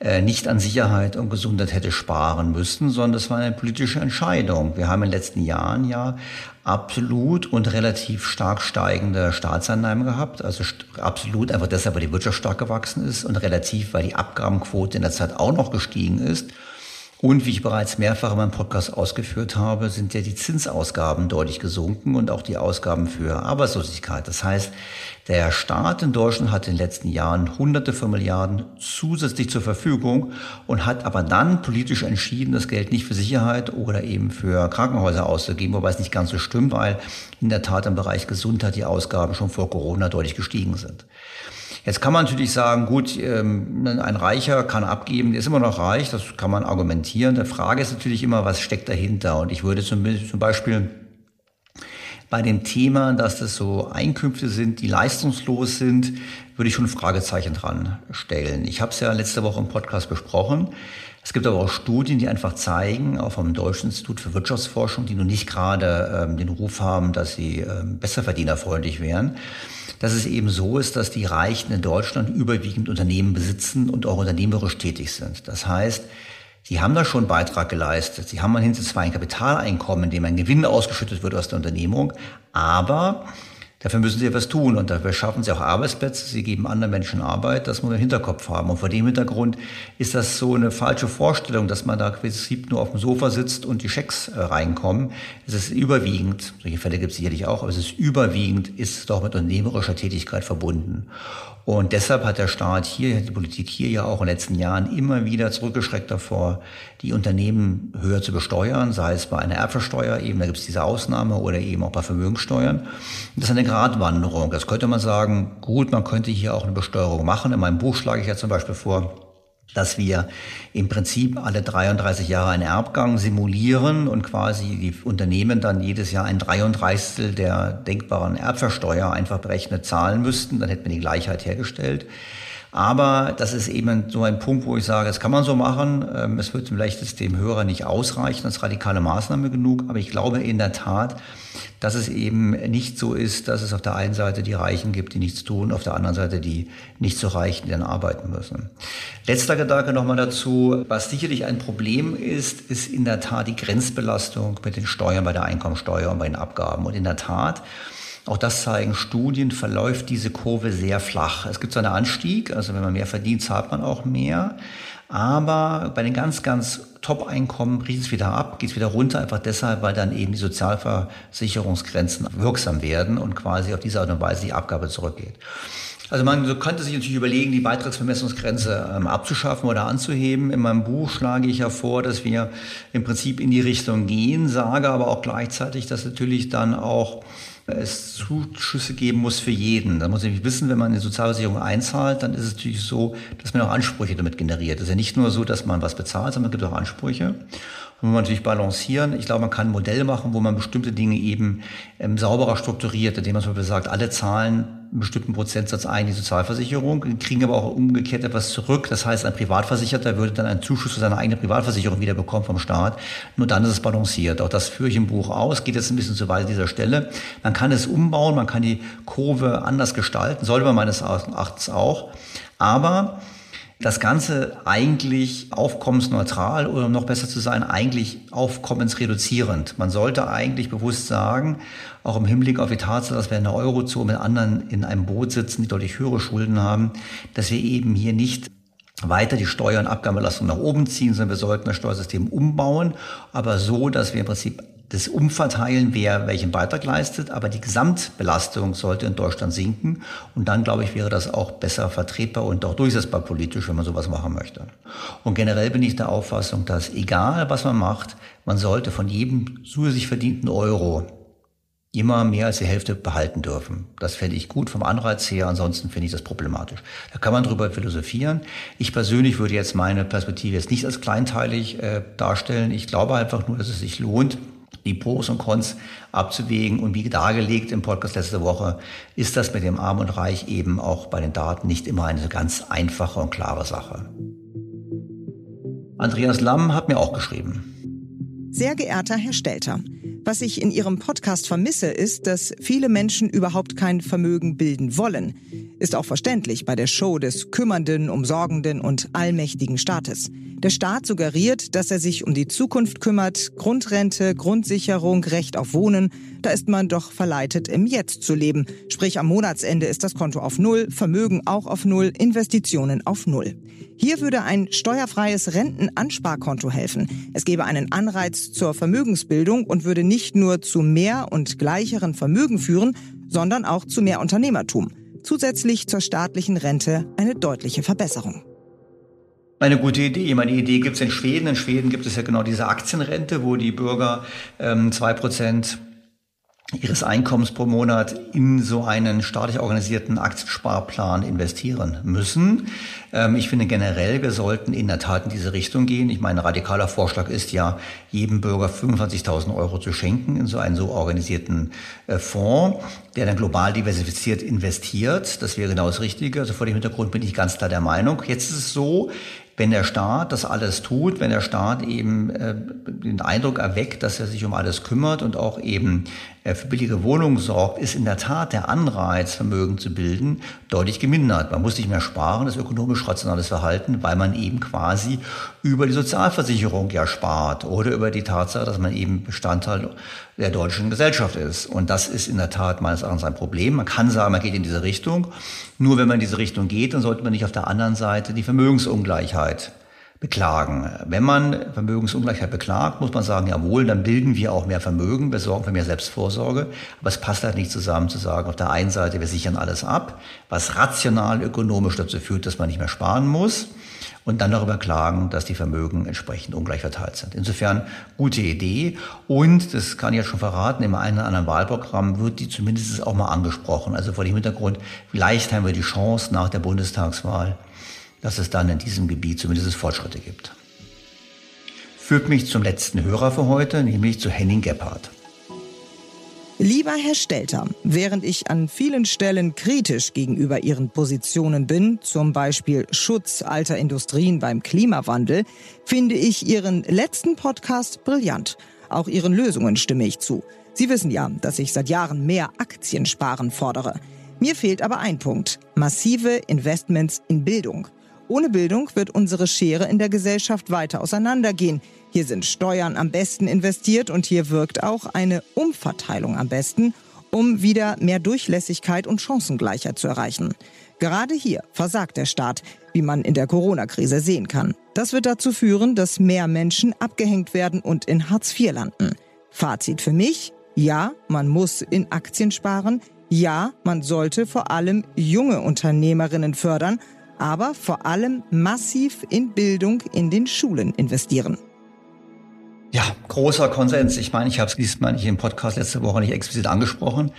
äh, nicht an Sicherheit und Gesundheit hätte sparen müssen, sondern das war eine politische Entscheidung. Wir haben in den letzten Jahren ja absolut und relativ stark steigende Staatseinnahmen gehabt. Also absolut einfach deshalb, weil die Wirtschaft stark gewachsen ist und relativ, weil die Abgabenquote in der Zeit auch noch gestiegen ist. Und wie ich bereits mehrfach in meinem Podcast ausgeführt habe, sind ja die Zinsausgaben deutlich gesunken und auch die Ausgaben für Arbeitslosigkeit. Das heißt, der Staat in Deutschland hat in den letzten Jahren hunderte von Milliarden zusätzlich zur Verfügung und hat aber dann politisch entschieden, das Geld nicht für Sicherheit oder eben für Krankenhäuser auszugeben, wobei es nicht ganz so stimmt, weil in der Tat im Bereich Gesundheit die Ausgaben schon vor Corona deutlich gestiegen sind. Jetzt kann man natürlich sagen, gut, ähm, ein Reicher kann abgeben, der ist immer noch reich, das kann man argumentieren. Die Frage ist natürlich immer, was steckt dahinter? Und ich würde zum Beispiel bei dem Thema, dass das so Einkünfte sind, die leistungslos sind, würde ich schon ein Fragezeichen dran stellen. Ich habe es ja letzte Woche im Podcast besprochen. Es gibt aber auch Studien, die einfach zeigen, auch vom Deutschen Institut für Wirtschaftsforschung, die nun nicht gerade ähm, den Ruf haben, dass sie ähm, besserverdienerfreundlich wären, dass es eben so ist, dass die Reichen in Deutschland überwiegend Unternehmen besitzen und auch unternehmerisch tätig sind. Das heißt, Sie haben da schon einen Beitrag geleistet. Sie haben hinter zwar ein Kapitaleinkommen, in dem ein Gewinn ausgeschüttet wird aus der Unternehmung, aber Dafür müssen sie etwas tun und dafür schaffen sie auch Arbeitsplätze. Sie geben anderen Menschen Arbeit. Das muss man im Hinterkopf haben. Und vor dem Hintergrund ist das so eine falsche Vorstellung, dass man da Prinzip nur auf dem Sofa sitzt und die Schecks äh, reinkommen. Es ist überwiegend, solche Fälle gibt es sicherlich auch, aber es ist überwiegend, ist doch mit unternehmerischer Tätigkeit verbunden. Und deshalb hat der Staat hier, die Politik hier ja auch in den letzten Jahren immer wieder zurückgeschreckt davor, die Unternehmen höher zu besteuern, sei es bei einer Erbversteuer, eben da gibt es diese Ausnahme, oder eben auch bei Vermögenssteuern. Und das ist eine Gratwanderung. Das könnte man sagen, gut, man könnte hier auch eine Besteuerung machen. In meinem Buch schlage ich ja zum Beispiel vor, dass wir im Prinzip alle 33 Jahre einen Erbgang simulieren und quasi die Unternehmen dann jedes Jahr ein 33 der denkbaren Erbversteuer einfach berechnet zahlen müssten. Dann hätten wir die Gleichheit hergestellt. Aber das ist eben so ein Punkt, wo ich sage, das kann man so machen. Ähm, es wird vielleicht dem Hörer nicht ausreichen als radikale Maßnahme genug. Aber ich glaube in der Tat, dass es eben nicht so ist, dass es auf der einen Seite die Reichen gibt, die nichts tun, auf der anderen Seite die nicht so Reichen, die dann arbeiten müssen. Letzter Gedanke nochmal dazu. Was sicherlich ein Problem ist, ist in der Tat die Grenzbelastung mit den Steuern bei der Einkommensteuer und bei den Abgaben. Und in der Tat, auch das zeigen Studien, verläuft diese Kurve sehr flach. Es gibt so einen Anstieg, also wenn man mehr verdient, zahlt man auch mehr. Aber bei den ganz, ganz Top-Einkommen bricht es wieder ab, geht es wieder runter, einfach deshalb, weil dann eben die Sozialversicherungsgrenzen wirksam werden und quasi auf diese Art und Weise die Abgabe zurückgeht. Also man könnte sich natürlich überlegen, die Beitragsvermessungsgrenze ähm, abzuschaffen oder anzuheben. In meinem Buch schlage ich ja vor, dass wir im Prinzip in die Richtung gehen, sage aber auch gleichzeitig, dass natürlich dann auch es Zuschüsse geben muss für jeden. Da muss ich wissen, wenn man eine Sozialversicherung einzahlt, dann ist es natürlich so, dass man auch Ansprüche damit generiert. Es ist ja nicht nur so, dass man was bezahlt, sondern es gibt auch Ansprüche. Und man natürlich balancieren. Ich glaube, man kann ein Modell machen, wo man bestimmte Dinge eben ähm, sauberer strukturiert, indem man zum Beispiel sagt, alle zahlen einen bestimmten Prozentsatz ein, die Sozialversicherung, kriegen aber auch umgekehrt etwas zurück. Das heißt, ein Privatversicherter würde dann einen Zuschuss für seine eigene Privatversicherung wieder bekommen vom Staat. Nur dann ist es balanciert. Auch das führe ich im Buch aus, geht jetzt ein bisschen zu weit an dieser Stelle. Man kann es umbauen, man kann die Kurve anders gestalten, sollte man meines Erachtens auch. Aber das Ganze eigentlich aufkommensneutral oder noch besser zu sein, eigentlich aufkommensreduzierend. Man sollte eigentlich bewusst sagen, auch im Hinblick auf die Tatsache, dass wir in der Eurozone mit anderen in einem Boot sitzen, die deutlich höhere Schulden haben, dass wir eben hier nicht weiter die Steuer- und Abgabenbelastung nach oben ziehen, sondern wir sollten das Steuersystem umbauen, aber so, dass wir im Prinzip das Umverteilen, wer welchen Beitrag leistet, aber die Gesamtbelastung sollte in Deutschland sinken. Und dann, glaube ich, wäre das auch besser vertretbar und auch durchsetzbar politisch, wenn man sowas machen möchte. Und generell bin ich der Auffassung, dass egal was man macht, man sollte von jedem zusätzlich verdienten Euro immer mehr als die Hälfte behalten dürfen. Das fände ich gut vom Anreiz her, ansonsten finde ich das problematisch. Da kann man drüber philosophieren. Ich persönlich würde jetzt meine Perspektive jetzt nicht als kleinteilig äh, darstellen. Ich glaube einfach nur, dass es sich lohnt, die Pros und Cons abzuwägen. Und wie dargelegt im Podcast letzte Woche, ist das mit dem Arm und Reich eben auch bei den Daten nicht immer eine ganz einfache und klare Sache. Andreas Lamm hat mir auch geschrieben. Sehr geehrter Herr Stelter, was ich in Ihrem Podcast vermisse, ist, dass viele Menschen überhaupt kein Vermögen bilden wollen. Ist auch verständlich bei der Show des kümmernden, umsorgenden und allmächtigen Staates. Der Staat suggeriert, dass er sich um die Zukunft kümmert, Grundrente, Grundsicherung, Recht auf Wohnen. Da ist man doch verleitet, im Jetzt zu leben. Sprich, am Monatsende ist das Konto auf Null, Vermögen auch auf Null, Investitionen auf Null. Hier würde ein steuerfreies Rentenansparkonto helfen. Es gäbe einen Anreiz zur Vermögensbildung und würde nicht nur zu mehr und gleicheren Vermögen führen, sondern auch zu mehr Unternehmertum. Zusätzlich zur staatlichen Rente eine deutliche Verbesserung. Eine gute Idee. Meine Idee gibt es in Schweden. In Schweden gibt es ja genau diese Aktienrente, wo die Bürger ähm, zwei ähm, Prozent ihres Einkommens pro Monat in so einen staatlich organisierten Aktiensparplan investieren müssen. Ähm, ich finde generell, wir sollten in der Tat in diese Richtung gehen. Ich meine, radikaler Vorschlag ist ja, jedem Bürger 25.000 Euro zu schenken in so einen so organisierten äh, Fonds, der dann global diversifiziert investiert. Das wäre genau das Richtige. Also vor dem Hintergrund bin ich ganz klar der Meinung. Jetzt ist es so, wenn der Staat das alles tut, wenn der Staat eben äh, den Eindruck erweckt, dass er sich um alles kümmert und auch eben für billige Wohnungen sorgt, ist in der Tat der Anreiz, Vermögen zu bilden, deutlich gemindert. Man muss nicht mehr sparen, das ist ökonomisch rationales Verhalten, weil man eben quasi über die Sozialversicherung ja spart oder über die Tatsache, dass man eben Bestandteil der deutschen Gesellschaft ist. Und das ist in der Tat meines Erachtens ein Problem. Man kann sagen, man geht in diese Richtung. Nur wenn man in diese Richtung geht, dann sollte man nicht auf der anderen Seite die Vermögensungleichheit beklagen. Wenn man Vermögensungleichheit beklagt, muss man sagen, jawohl, dann bilden wir auch mehr Vermögen, wir sorgen für mehr Selbstvorsorge. Aber es passt halt nicht zusammen zu sagen, auf der einen Seite, wir sichern alles ab, was rational ökonomisch dazu führt, dass man nicht mehr sparen muss und dann darüber klagen, dass die Vermögen entsprechend ungleich verteilt sind. Insofern gute Idee und, das kann ich jetzt schon verraten, im einen oder anderen Wahlprogramm wird die zumindest auch mal angesprochen. Also vor dem Hintergrund, vielleicht haben wir die Chance nach der Bundestagswahl, dass es dann in diesem Gebiet zumindest Fortschritte gibt. Führt mich zum letzten Hörer für heute, nämlich zu Henning Gebhardt. Lieber Herr Stelter, während ich an vielen Stellen kritisch gegenüber Ihren Positionen bin, zum Beispiel Schutz alter Industrien beim Klimawandel, finde ich Ihren letzten Podcast brillant. Auch Ihren Lösungen stimme ich zu. Sie wissen ja, dass ich seit Jahren mehr Aktiensparen fordere. Mir fehlt aber ein Punkt. Massive Investments in Bildung. Ohne Bildung wird unsere Schere in der Gesellschaft weiter auseinandergehen. Hier sind Steuern am besten investiert und hier wirkt auch eine Umverteilung am besten, um wieder mehr Durchlässigkeit und Chancengleichheit zu erreichen. Gerade hier versagt der Staat, wie man in der Corona-Krise sehen kann. Das wird dazu führen, dass mehr Menschen abgehängt werden und in Hartz IV landen. Fazit für mich, ja, man muss in Aktien sparen, ja, man sollte vor allem junge Unternehmerinnen fördern, aber vor allem massiv in Bildung in den Schulen investieren. Ja, großer Konsens. Ich meine, ich habe es diesmal nicht im Podcast letzte Woche nicht explizit angesprochen.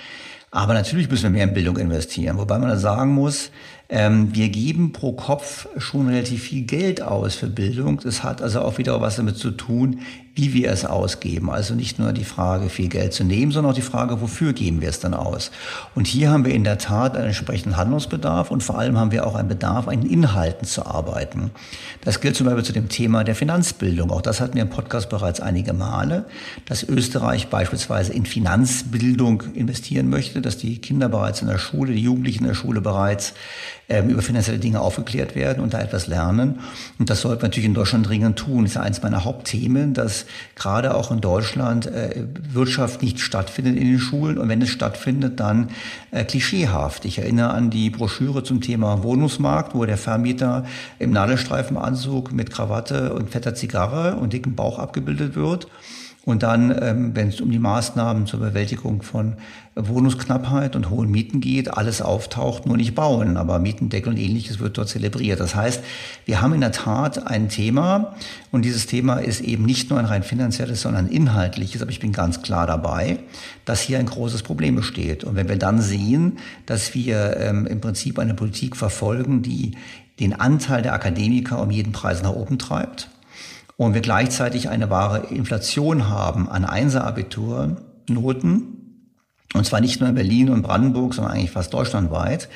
Aber natürlich müssen wir mehr in Bildung investieren. Wobei man da sagen muss, ähm, wir geben pro Kopf schon relativ viel Geld aus für Bildung. Das hat also auch wieder was damit zu tun, wie wir es ausgeben. Also nicht nur die Frage, viel Geld zu nehmen, sondern auch die Frage, wofür geben wir es dann aus. Und hier haben wir in der Tat einen entsprechenden Handlungsbedarf und vor allem haben wir auch einen Bedarf, an Inhalten zu arbeiten. Das gilt zum Beispiel zu dem Thema der Finanzbildung. Auch das hatten wir im Podcast bereits einige Male, dass Österreich beispielsweise in Finanzbildung investieren möchte, dass die Kinder bereits in der Schule, die Jugendlichen in der Schule bereits ähm, über finanzielle Dinge aufgeklärt werden und da etwas lernen. Und das sollte man natürlich in Deutschland dringend tun. Das ist ja eines meiner Hauptthemen, dass gerade auch in Deutschland äh, Wirtschaft nicht stattfindet in den Schulen und wenn es stattfindet, dann äh, klischeehaft. Ich erinnere an die Broschüre zum Thema Wohnungsmarkt, wo der Vermieter im Nadelstreifenanzug mit Krawatte und fetter Zigarre und dickem Bauch abgebildet wird. Und dann, ähm, wenn es um die Maßnahmen zur Bewältigung von Wohnungsknappheit und hohen Mieten geht, alles auftaucht, nur nicht bauen. Aber Mietendeckel und ähnliches wird dort zelebriert. Das heißt, wir haben in der Tat ein Thema und dieses Thema ist eben nicht nur ein rein finanzielles, sondern ein inhaltliches. Aber ich bin ganz klar dabei, dass hier ein großes Problem besteht. Und wenn wir dann sehen, dass wir ähm, im Prinzip eine Politik verfolgen, die den Anteil der Akademiker um jeden Preis nach oben treibt, und wir gleichzeitig eine wahre Inflation haben an Einser-Abiturnoten, und zwar nicht nur in Berlin und Brandenburg, sondern eigentlich fast deutschlandweit,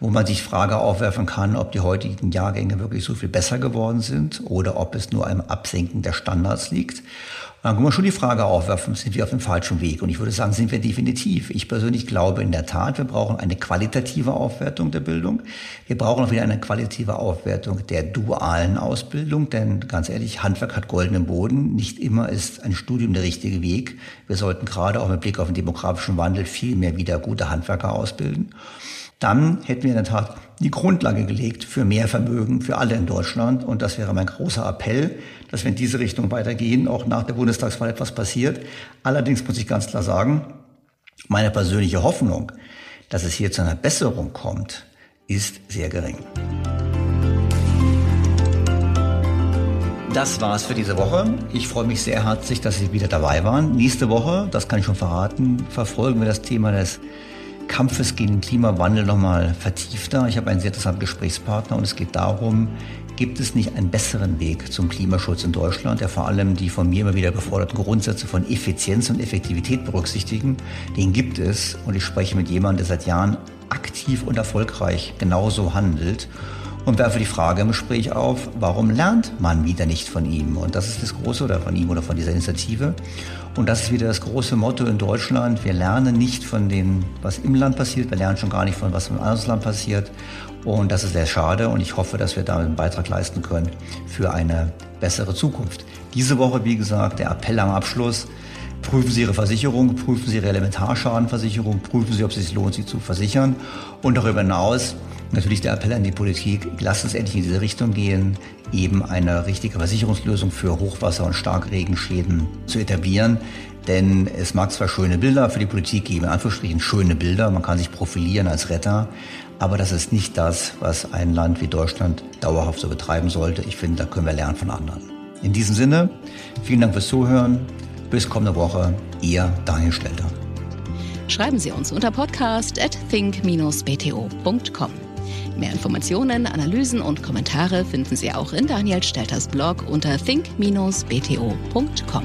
wo man sich Frage aufwerfen kann, ob die heutigen Jahrgänge wirklich so viel besser geworden sind oder ob es nur am Absenken der Standards liegt. Dann kann man schon die Frage aufwerfen, sind wir auf dem falschen Weg? Und ich würde sagen, sind wir definitiv. Ich persönlich glaube in der Tat, wir brauchen eine qualitative Aufwertung der Bildung. Wir brauchen auch wieder eine qualitative Aufwertung der dualen Ausbildung, denn ganz ehrlich, Handwerk hat goldenen Boden. Nicht immer ist ein Studium der richtige Weg. Wir sollten gerade auch mit Blick auf den demografischen Wandel viel mehr wieder gute Handwerker ausbilden dann hätten wir in der Tat die Grundlage gelegt für mehr Vermögen für alle in Deutschland. Und das wäre mein großer Appell, dass wir in diese Richtung weitergehen, auch nach der Bundestagswahl etwas passiert. Allerdings muss ich ganz klar sagen, meine persönliche Hoffnung, dass es hier zu einer Besserung kommt, ist sehr gering. Das war's für diese Woche. Ich freue mich sehr herzlich, dass Sie wieder dabei waren. Nächste Woche, das kann ich schon verraten, verfolgen wir das Thema des Kampfes gegen den Klimawandel nochmal vertiefter. Ich habe einen sehr interessanten Gesprächspartner und es geht darum, gibt es nicht einen besseren Weg zum Klimaschutz in Deutschland, der vor allem die von mir immer wieder geforderten Grundsätze von Effizienz und Effektivität berücksichtigen? Den gibt es und ich spreche mit jemandem, der seit Jahren aktiv und erfolgreich genauso handelt und werfe die Frage im Gespräch auf, warum lernt man wieder nicht von ihm? Und das ist das Große oder von ihm oder von dieser Initiative. Und das ist wieder das große Motto in Deutschland. Wir lernen nicht von dem, was im Land passiert. Wir lernen schon gar nicht von, was im anderen Land passiert. Und das ist sehr schade. Und ich hoffe, dass wir damit einen Beitrag leisten können für eine bessere Zukunft. Diese Woche, wie gesagt, der Appell am Abschluss. Prüfen Sie Ihre Versicherung, prüfen Sie Ihre Elementarschadenversicherung, prüfen Sie, ob es sich lohnt, sie zu versichern. Und darüber hinaus natürlich der Appell an die Politik, lasst uns endlich in diese Richtung gehen, eben eine richtige Versicherungslösung für Hochwasser- und Starkregenschäden zu etablieren. Denn es mag zwar schöne Bilder für die Politik geben, in Anführungsstrichen schöne Bilder, man kann sich profilieren als Retter, aber das ist nicht das, was ein Land wie Deutschland dauerhaft so betreiben sollte. Ich finde, da können wir lernen von anderen. In diesem Sinne, vielen Dank fürs Zuhören. Bis kommende Woche, Ihr Daniel Stelter. Schreiben Sie uns unter podcast at think-bto.com. Mehr Informationen, Analysen und Kommentare finden Sie auch in Daniel Stelters Blog unter think-bto.com.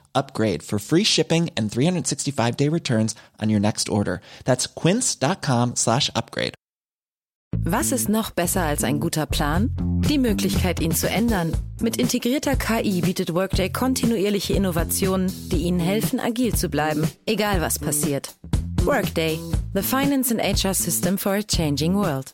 upgrade for free shipping and 365 day returns on your next order. That's quince.com slash upgrade. Was ist noch besser als ein guter Plan? Die Möglichkeit, ihn zu ändern. Mit integrierter KI bietet Workday kontinuierliche Innovationen, die Ihnen helfen, agil zu bleiben, egal was passiert. Workday, the finance and HR system for a changing world.